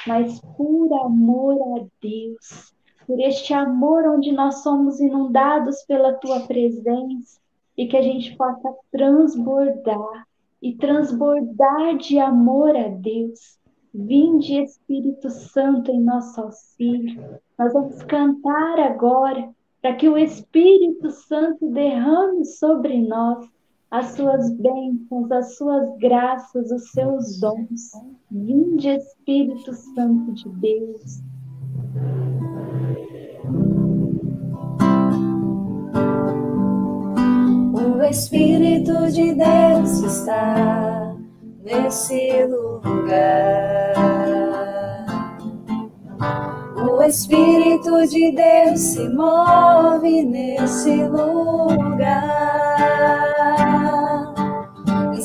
mas por amor a Deus, por este amor onde nós somos inundados pela tua presença e que a gente possa transbordar e transbordar de amor a Deus. Vinde, Espírito Santo, em nosso auxílio. Nós vamos cantar agora para que o Espírito Santo derrame sobre nós as suas bênçãos, as suas graças, os seus dons. Vinde, Espírito Santo de Deus. O Espírito de Deus está nesse lugar. O Espírito de Deus se move nesse lugar.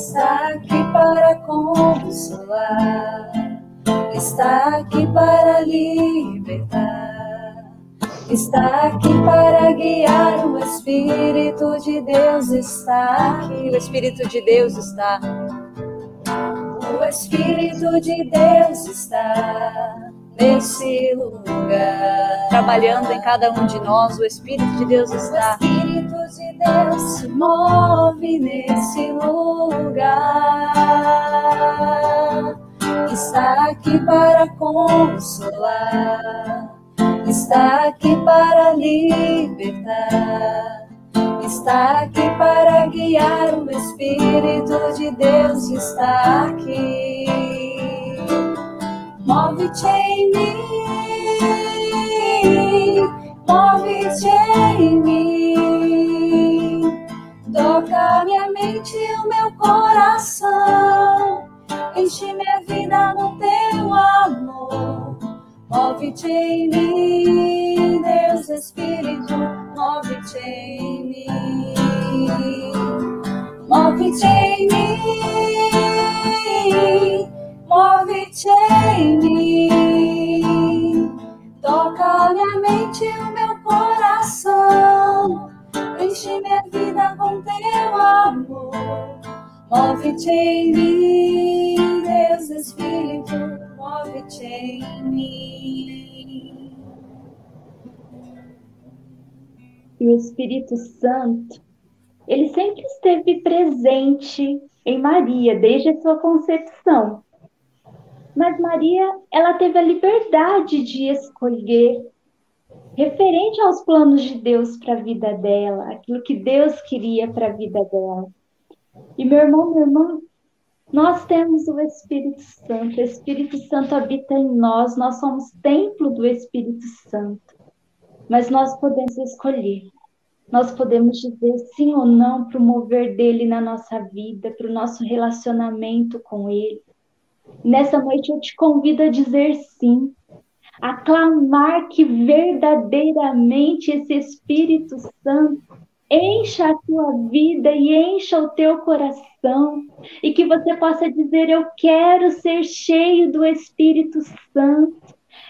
Está aqui para consolar, está aqui para libertar, está aqui para guiar. O Espírito de Deus está aqui. O Espírito de Deus está. O Espírito de Deus está nesse lugar. Trabalhando em cada um de nós, o Espírito de Deus está. Espírito de Deus se move nesse lugar. Está aqui para consolar, está aqui para libertar, está aqui para guiar. O Espírito de Deus está aqui. Move-te em mim, move-te em mim, toca minha mente e o meu coração, enche minha vida no teu amor. Move-te em mim, Deus Espírito, move-te em mim, move-te em mim. Move-te em mim, toca minha mente e o meu coração, enche minha vida com teu amor. Move-te em mim, Deus Espírito, move-te em mim. E o Espírito Santo, ele sempre esteve presente em Maria, desde a sua concepção. Mas Maria, ela teve a liberdade de escolher, referente aos planos de Deus para a vida dela, aquilo que Deus queria para a vida dela. E meu irmão, minha irmã, nós temos o Espírito Santo, o Espírito Santo habita em nós, nós somos templo do Espírito Santo. Mas nós podemos escolher, nós podemos dizer sim ou não para o mover dele na nossa vida, para o nosso relacionamento com ele. Nessa noite eu te convido a dizer sim, a clamar que verdadeiramente esse Espírito Santo encha a tua vida e encha o teu coração, e que você possa dizer: Eu quero ser cheio do Espírito Santo.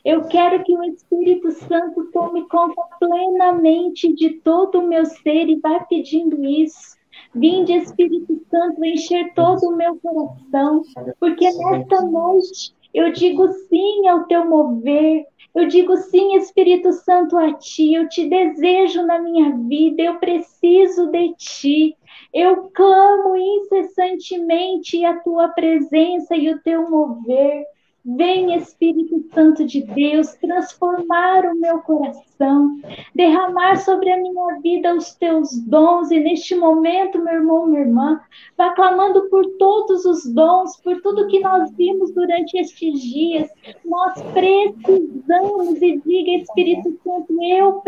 Eu quero que o Espírito Santo tome conta plenamente de todo o meu ser e vai pedindo isso. Vinde, Espírito Santo, encher todo o meu coração, porque nesta noite eu digo sim ao teu mover, eu digo sim, Espírito Santo, a ti, eu te desejo na minha vida, eu preciso de ti. Eu clamo incessantemente a tua presença e o teu mover. Vem, Espírito Santo de Deus, transformar o meu coração. derramar sobre a minha vida os teus dons. E neste momento, meu irmão, minha irmã, vá clamando por todos os dons, por tudo que nós vimos durante estes dias. Nós precisamos, e diga, Espírito Santo, eu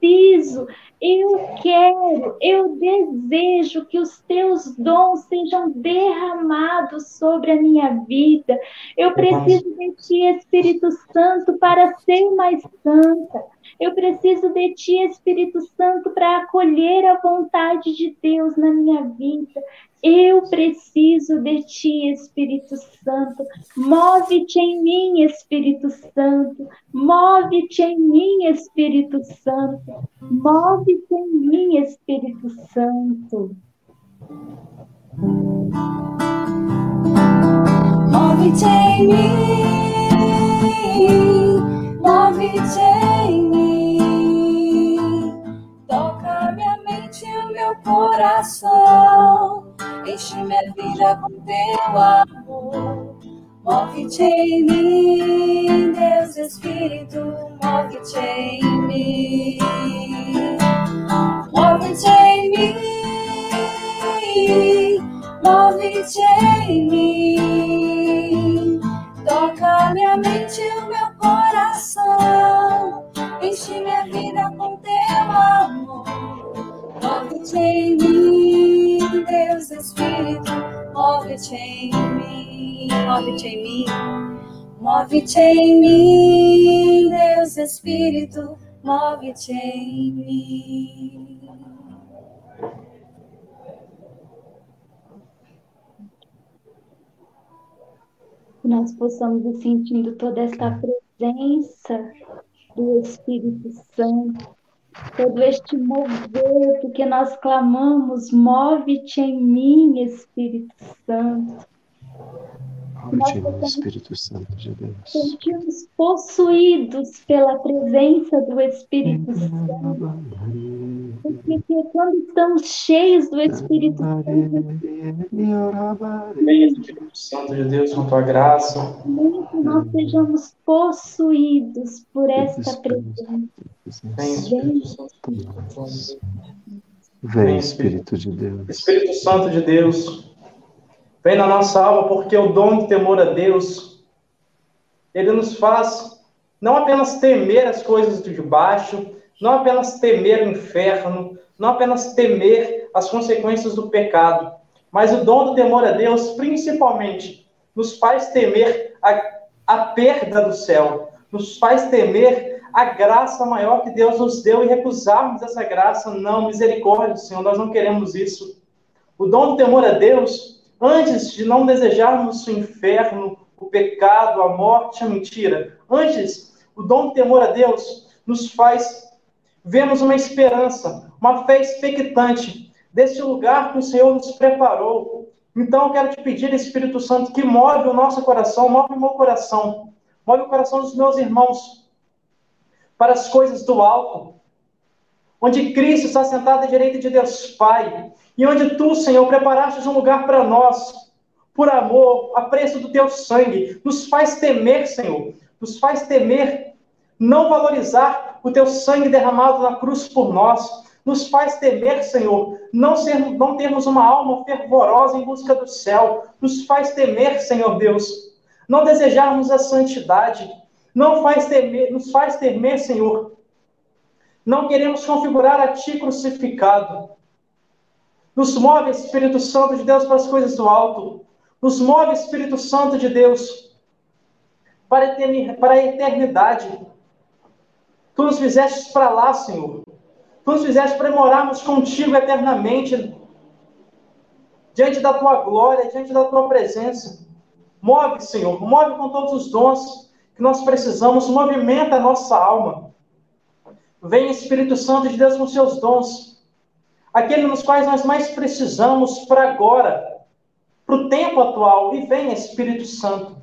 preciso eu quero, eu desejo que os teus dons sejam derramados sobre a minha vida. Eu preciso de ti, Espírito Santo, para ser mais santa. Eu preciso de ti, Espírito Santo, para acolher a vontade de Deus na minha vida. Eu preciso de ti, Espírito Santo. Move-te em mim, Espírito Santo. Move-te em mim, Espírito Santo. Move-te em mim, Espírito Santo. Move-te em mim. Move-te em. Meu coração Enche minha vida com teu amor. Move-te em mim, Deus Espírito, move-te em mim. Move-te em mim, move-te em mim. Toca minha mente e o meu coração. Enche minha vida com teu amor. Move-te em mim, Deus Espírito, move-te em mim, move-te em mim, move-te em mim, Deus Espírito, move-te em mim. Nós possamos ir sentindo toda essa presença do Espírito Santo todo este mover, porque nós clamamos, move-te em mim, Espírito Santo. Espírito Santo de Deus. Sentimos possuídos pela presença do Espírito Santo. Porque quando estamos cheios do Espírito Santo, Venha, Espírito Santo de Deus, com tua graça. que nós sejamos possuídos por esta presença. Vem, Espírito Santo. Vem, Espírito de Deus. Espírito Santo de Deus, vem na nossa alma, porque o dom de temor a Deus, ele nos faz não apenas temer as coisas de baixo, não apenas temer o inferno, não apenas temer as consequências do pecado, mas o dom do temor a Deus, principalmente, nos faz temer a, a perda do céu, nos faz temer a graça maior que Deus nos deu e recusarmos essa graça. Não, misericórdia, Senhor, nós não queremos isso. O dom do temor a Deus, antes de não desejarmos o inferno, o pecado, a morte, a mentira, antes, o dom do temor a Deus nos faz vemos uma esperança, uma fé expectante desse lugar que o Senhor nos preparou. Então eu quero te pedir, Espírito Santo, que move o nosso coração, move o meu coração, move o coração dos meus irmãos para as coisas do alto, onde Cristo está sentado à direita de Deus Pai, e onde tu, Senhor, preparaste um lugar para nós, por amor, a preço do teu sangue, nos faz temer, Senhor, nos faz temer, não valorizar o teu sangue derramado na cruz por nós, nos faz temer, Senhor, não, ser, não termos uma alma fervorosa em busca do céu, nos faz temer, Senhor Deus, não desejarmos a santidade, não faz temer, nos faz temer, Senhor. Não queremos configurar a Ti crucificado. Nos move, Espírito Santo de Deus, para as coisas do alto. Nos move, Espírito Santo de Deus, para a eternidade. Tu nos fizeste para lá, Senhor. Tu nos fizeste para morarmos contigo eternamente, diante da tua glória, diante da tua presença. Move, Senhor, move com todos os dons que nós precisamos, movimenta a nossa alma. Vem Espírito Santo de Deus com seus dons, aqueles nos quais nós mais precisamos para agora, para o tempo atual, e vem Espírito Santo.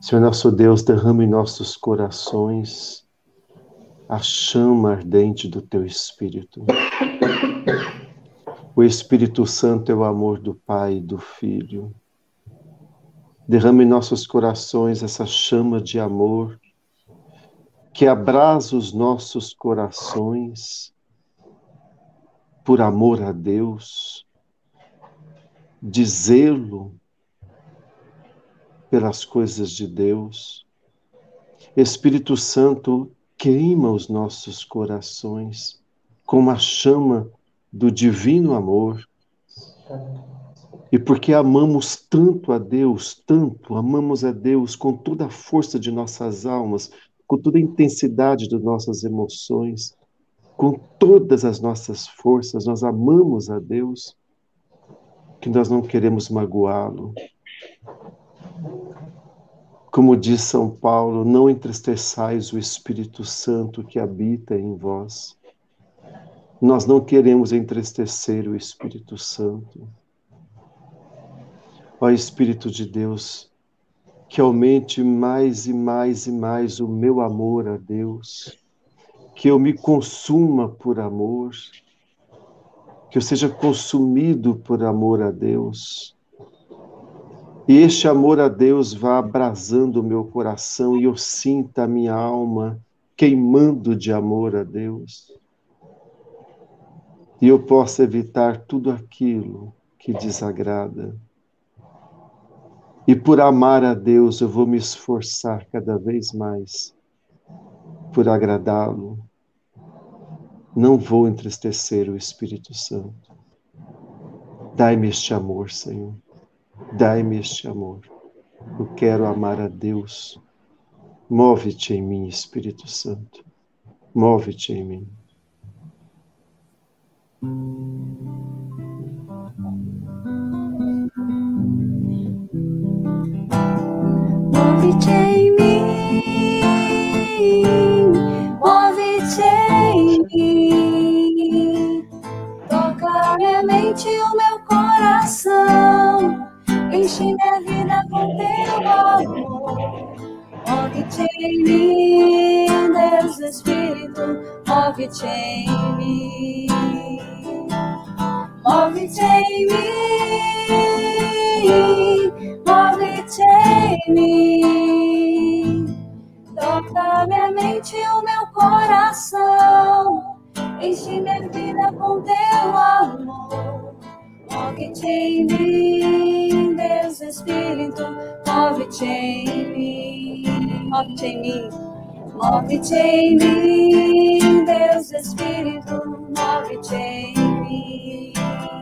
Senhor nosso Deus, derrama em nossos corações a chama ardente do teu Espírito. O Espírito Santo é o amor do Pai e do Filho. Derrama em nossos corações essa chama de amor que abrasa os nossos corações por amor a Deus, de zelo pelas coisas de Deus. Espírito Santo, queima os nossos corações com a chama do divino amor. E porque amamos tanto a Deus, tanto, amamos a Deus com toda a força de nossas almas, com toda a intensidade de nossas emoções, com todas as nossas forças, nós amamos a Deus, que nós não queremos magoá-lo. Como diz São Paulo, não entristeçais o Espírito Santo que habita em vós. Nós não queremos entristecer o Espírito Santo. Ó Espírito de Deus, que aumente mais e mais e mais o meu amor a Deus, que eu me consuma por amor, que eu seja consumido por amor a Deus. E este amor a Deus vá abrasando o meu coração e eu sinta a minha alma queimando de amor a Deus e eu possa evitar tudo aquilo que desagrada. E por amar a Deus, eu vou me esforçar cada vez mais por agradá-lo. Não vou entristecer o Espírito Santo. Dai-me este amor, Senhor. Dai-me este amor. Eu quero amar a Deus. Move-te em mim, Espírito Santo. Move-te em mim. Move-te em mim, move-te em mim, minha mente e o meu coração, enche minha vida com teu amor. Move-te em mim, Deus Espírito, move-te em mim. Move-te em mim, move-te em mim. Toca minha mente e o meu coração. Enche minha vida com teu amor. Move-te em mim, Deus Espírito, move-te em mim. Move-te em mim. Move-te em mim, Deus Espírito, move-te em mim.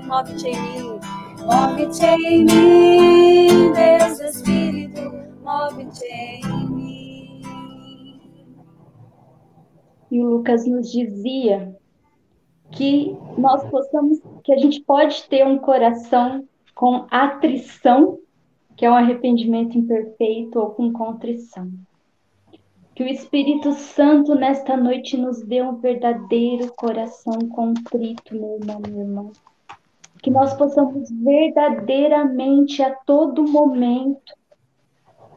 Move-te em mim, move-te em mim, Deus Espírito, move-te em mim. E o Lucas nos dizia que nós possamos, que a gente pode ter um coração com atrição, que é um arrependimento imperfeito, ou com contrição. Que o Espírito Santo nesta noite nos dê um verdadeiro coração contrito, meu irmão, minha irmã. Que nós possamos verdadeiramente a todo momento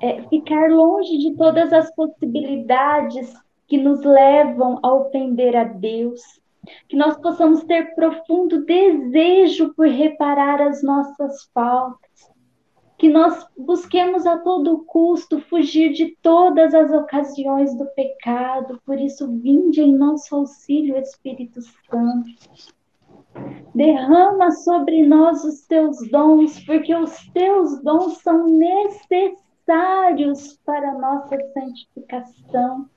é, ficar longe de todas as possibilidades que nos levam a ofender a Deus. Que nós possamos ter profundo desejo por reparar as nossas faltas que nós busquemos a todo custo fugir de todas as ocasiões do pecado, por isso, vinde em nosso auxílio, Espírito Santo. Derrama sobre nós os teus dons, porque os teus dons são necessários para a nossa santificação.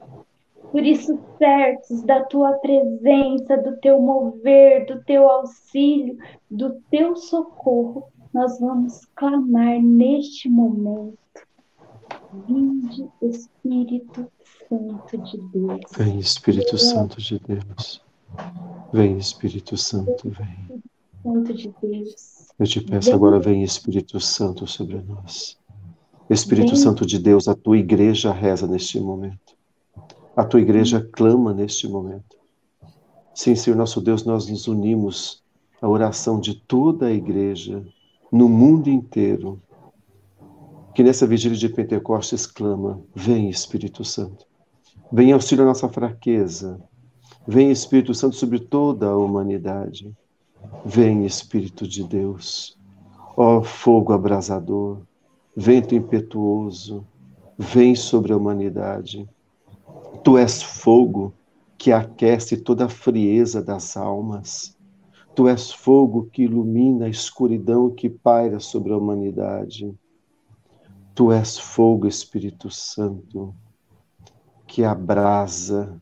Por isso, certos da tua presença, do teu mover, do teu auxílio, do teu socorro, nós vamos clamar neste momento. Vinde, Espírito Santo de Deus. Vem, Espírito Santo de Deus. Vem, Espírito Santo, vem. Santo de Deus. Eu te peço agora, vem, Espírito Santo, sobre nós. Espírito Sim. Santo de Deus, a tua igreja reza neste momento. A tua igreja clama neste momento. Sim, Senhor nosso Deus, nós nos unimos à oração de toda a igreja no mundo inteiro, que nessa vigília de Pentecostes clama: Vem, Espírito Santo. Vem auxílio à nossa fraqueza. Vem, Espírito Santo, sobre toda a humanidade. Vem, Espírito de Deus. Ó fogo abrasador, vento impetuoso, vem sobre a humanidade. Tu és fogo que aquece toda a frieza das almas. Tu és fogo que ilumina a escuridão que paira sobre a humanidade. Tu és fogo, Espírito Santo, que abrasa.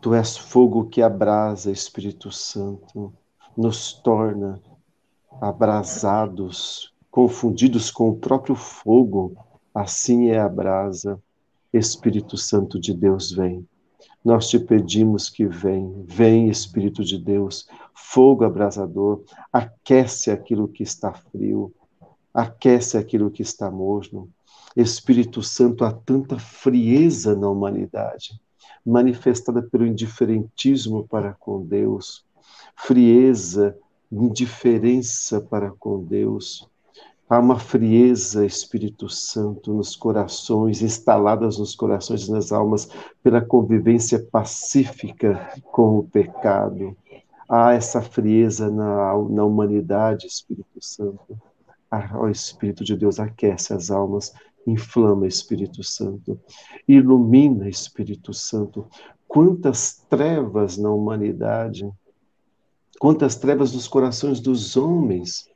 Tu és fogo que abrasa, Espírito Santo, nos torna abrasados, confundidos com o próprio fogo. Assim é a brasa. Espírito Santo de Deus, vem. Nós te pedimos que vem, vem Espírito de Deus, fogo abrasador, aquece aquilo que está frio, aquece aquilo que está morno. Espírito Santo, há tanta frieza na humanidade, manifestada pelo indiferentismo para com Deus, frieza, indiferença para com Deus. Há uma frieza, Espírito Santo, nos corações, instaladas nos corações e nas almas, pela convivência pacífica com o pecado. Há essa frieza na, na humanidade, Espírito Santo. Ah, ó Espírito de Deus, aquece as almas, inflama, Espírito Santo. Ilumina, Espírito Santo. Quantas trevas na humanidade, quantas trevas nos corações dos homens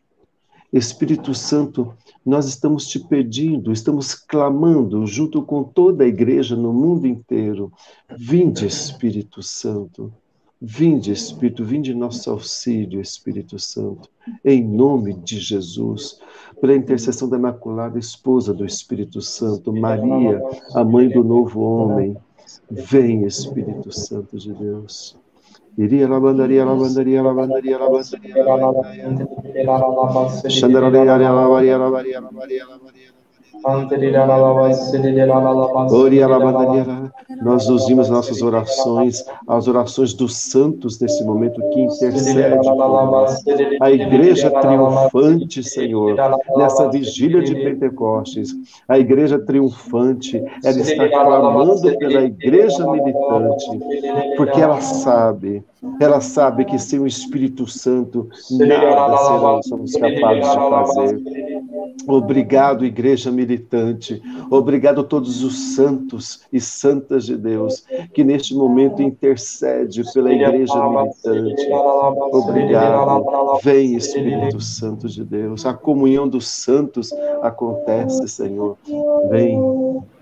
Espírito Santo, nós estamos te pedindo, estamos clamando junto com toda a igreja no mundo inteiro. Vinde, Espírito Santo. Vinde, Espírito, vinde nosso auxílio, Espírito Santo, em nome de Jesus, pela intercessão da Imaculada Esposa do Espírito Santo, Maria, a mãe do novo homem. Vem, Espírito Santo de Deus. Shandara Nós unimos nossas orações às orações dos santos nesse momento que intercede. A igreja triunfante, Senhor, nessa vigília de Pentecostes, a igreja triunfante, ela está clamando pela igreja militante, porque ela sabe, ela sabe que sem o Espírito Santo nada será, somos capazes de fazer. Obrigado, igreja militante. Obrigado a todos os santos e santas de Deus que neste momento intercede pela igreja militante. Obrigado. Vem, Espírito Santo de Deus. A comunhão dos santos acontece, Senhor. Vem.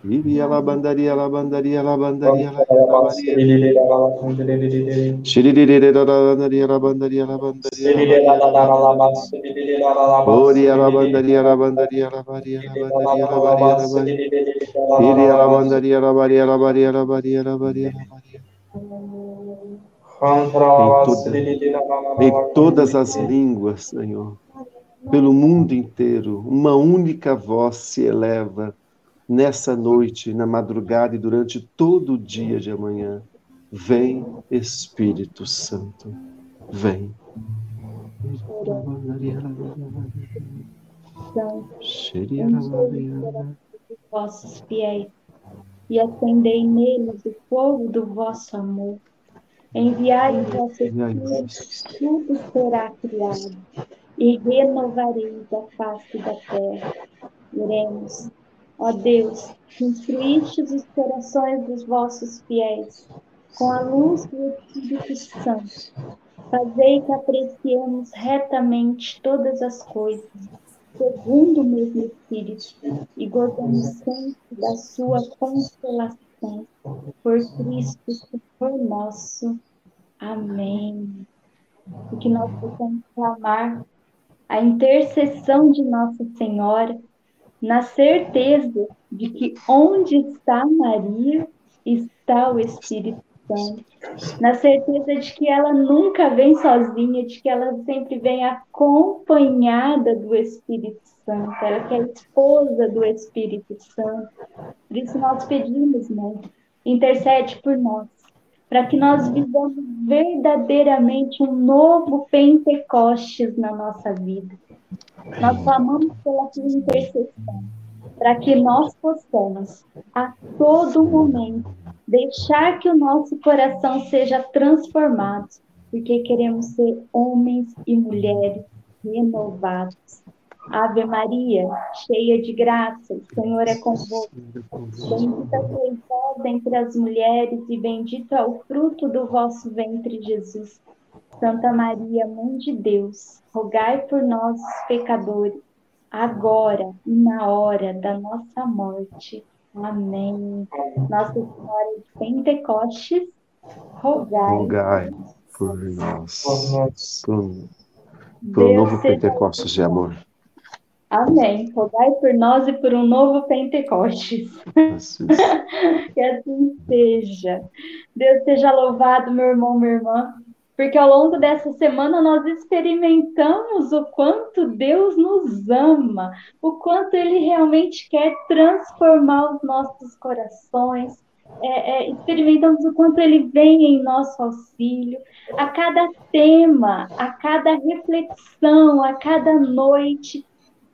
Labandaria, labandaria. Shiririria, labandaria, labandaria, labandaria. Oria, labandaria, labandaria, labaria, labandaria, labaria, labaria. Iria, labandaria, labaria, labaria, labaria, labaria, labaria. Em, toda, em todas as línguas, Senhor, pelo mundo inteiro, uma única voz se eleva nessa noite, na madrugada e durante todo o dia de amanhã. Vem, Espírito Santo, vem. vossos fiéis e acendei neles o fogo do vosso amor. Enviai o vosso tudo será criado e renovareis a face da terra. Oremos. Ó Deus, que instruístes os corações dos vossos fiéis com a luz do Espírito Santo. Fazei que apreciemos retamente todas as coisas, segundo o mesmo Espírito, e gozemos sempre da sua consolação. Por Cristo, Senhor nosso. Amém. E que nós possamos clamar a intercessão de Nossa Senhora, na certeza de que onde está Maria, está o Espírito Santo, na certeza de que ela nunca vem sozinha, de que ela sempre vem acompanhada do Espírito Santo, ela que é esposa do Espírito Santo. Por isso nós pedimos, mãe, intercede por nós, para que nós vivamos verdadeiramente um novo Pentecostes na nossa vida. Nós clamamos pela tua intercessão para que nós possamos, a todo momento, deixar que o nosso coração seja transformado, porque queremos ser homens e mulheres renovados. Ave Maria, cheia de graça, o Senhor é convosco. Bendita sois vós entre as mulheres, e bendito é o fruto do vosso ventre, Jesus. Santa Maria, Mãe de Deus, rogai por nós, pecadores agora e na hora da nossa morte. Amém. Nossa Senhora de Pentecostes, rogai, rogai por nós. Por, por novo Pentecostes de amor. Amém. Rogai por nós e por um novo Pentecostes. que assim seja. Deus seja louvado, meu irmão, minha irmã porque ao longo dessa semana nós experimentamos o quanto Deus nos ama, o quanto Ele realmente quer transformar os nossos corações. É, é, experimentamos o quanto Ele vem em nosso auxílio. A cada tema, a cada reflexão, a cada noite,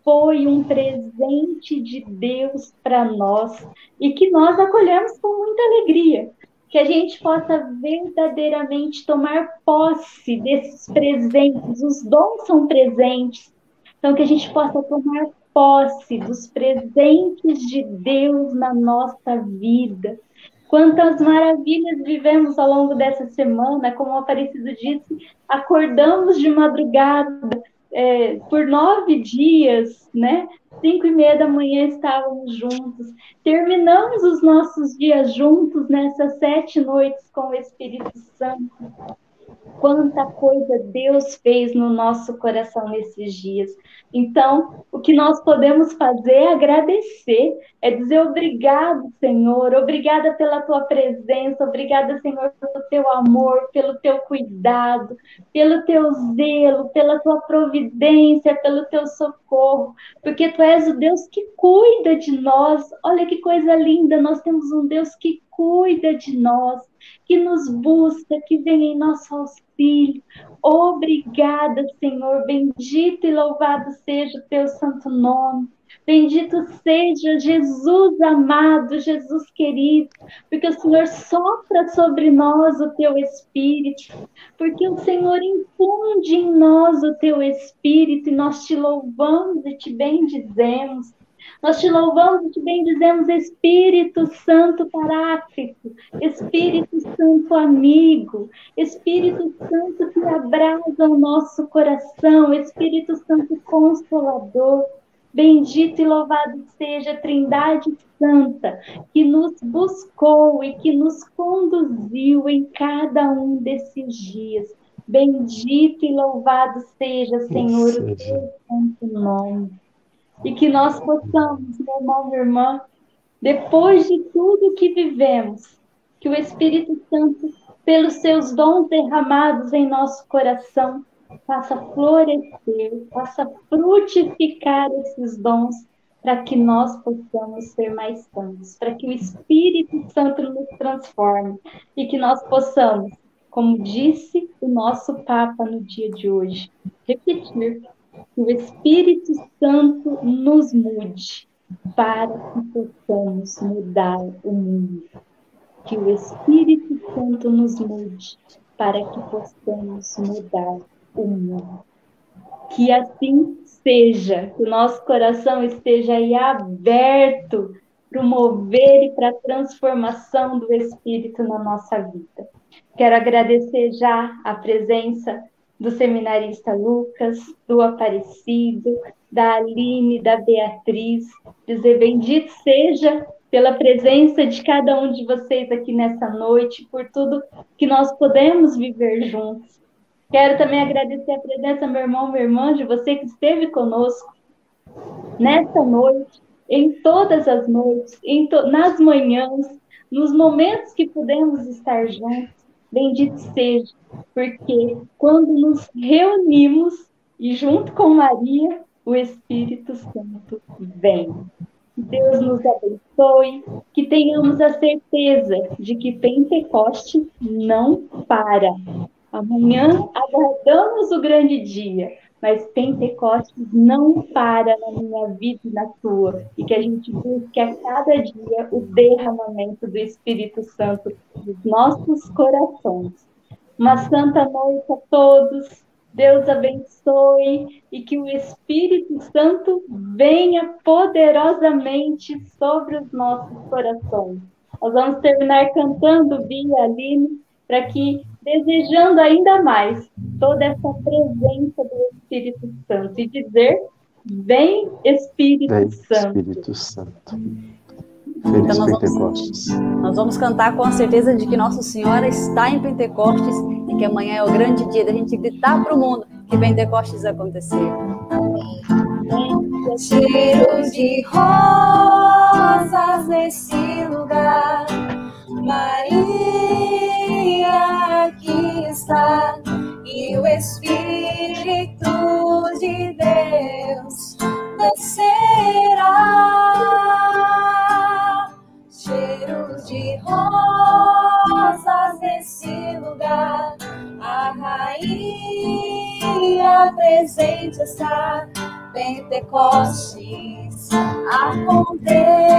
foi um presente de Deus para nós e que nós acolhemos com muita alegria que a gente possa verdadeiramente tomar posse desses presentes. Os dons são presentes, então que a gente possa tomar posse dos presentes de Deus na nossa vida. Quantas maravilhas vivemos ao longo dessa semana, como o Aparecido disse, acordamos de madrugada, é, por nove dias, né? Cinco e meia da manhã estávamos juntos. Terminamos os nossos dias juntos nessas sete noites com o Espírito Santo. Quanta coisa Deus fez no nosso coração nesses dias. Então, o que nós podemos fazer é agradecer, é dizer obrigado, Senhor, obrigada pela tua presença, obrigada, Senhor, pelo teu amor, pelo teu cuidado, pelo teu zelo, pela tua providência, pelo teu socorro, porque tu és o Deus que cuida de nós. Olha que coisa linda, nós temos um Deus que cuida de nós, que nos busca, que vem em nosso auxílio. Obrigada, Senhor. Bendito e louvado seja o teu santo nome. Bendito seja Jesus amado, Jesus querido, porque o Senhor sopra sobre nós o teu espírito, porque o Senhor infunde em nós o teu espírito e nós te louvamos e te bendizemos. Nós te louvamos e te bendizemos, Espírito Santo Paráclito, Espírito Santo amigo, Espírito Santo que abraça o nosso coração, Espírito Santo consolador. Bendito e louvado seja a Trindade Santa, que nos buscou e que nos conduziu em cada um desses dias. Bendito e louvado seja, Senhor, o teu santo nome e que nós possamos, meu irmão, minha irmã, depois de tudo que vivemos, que o Espírito Santo, pelos seus dons derramados em nosso coração, faça florescer, faça frutificar esses dons, para que nós possamos ser mais santos, para que o Espírito Santo nos transforme e que nós possamos, como disse o nosso Papa no dia de hoje, repetir que o Espírito Santo nos mude para que possamos mudar o mundo. Que o Espírito Santo nos mude para que possamos mudar o mundo. Que assim seja, que o nosso coração esteja aí aberto para o mover e para a transformação do Espírito na nossa vida. Quero agradecer já a presença do seminarista Lucas, do Aparecido, da Aline, da Beatriz. Dizer bendito seja pela presença de cada um de vocês aqui nessa noite, por tudo que nós podemos viver juntos. Quero também agradecer a presença, meu irmão, minha irmã, de você que esteve conosco nessa noite, em todas as noites, to nas manhãs, nos momentos que pudemos estar juntos. Bendito seja, porque quando nos reunimos e junto com Maria, o Espírito Santo vem. Deus nos abençoe, que tenhamos a certeza de que Pentecoste não para. Amanhã aguardamos o grande dia, mas Pentecostes não para na minha vida e na tua, e que a gente busque a cada dia o derramamento do Espírito Santo nos nossos corações. Uma santa noite a todos. Deus abençoe e que o Espírito Santo venha poderosamente sobre os nossos corações. Nós vamos terminar cantando Bia Aline para que, desejando ainda mais toda essa presença do Espírito Santo, e dizer: Vem Espírito Vem, Santo. Espírito Santo. Feliz Então nós Pentecostes. Nós vamos cantar com a certeza de que Nossa Senhora está em Pentecostes e que amanhã é o grande dia da gente gritar para o mundo que Pentecostes aconteceu. Cheiro de rosas nesse lugar, Maria aqui está, e o Espírito de Deus descerá. Cheiro de rosas nesse lugar, a rainha presente está. Pentecostes acontecerá.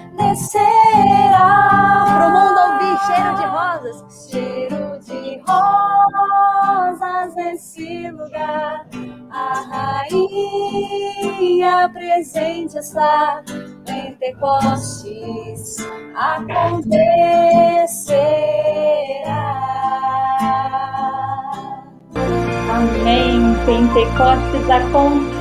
descerá. Para o mundo ouvir cheiro de rosas. Cheiro de rosas nesse lugar, a rainha presente está. Pentecostes acontecerá. Amém. Pentecostes acontece.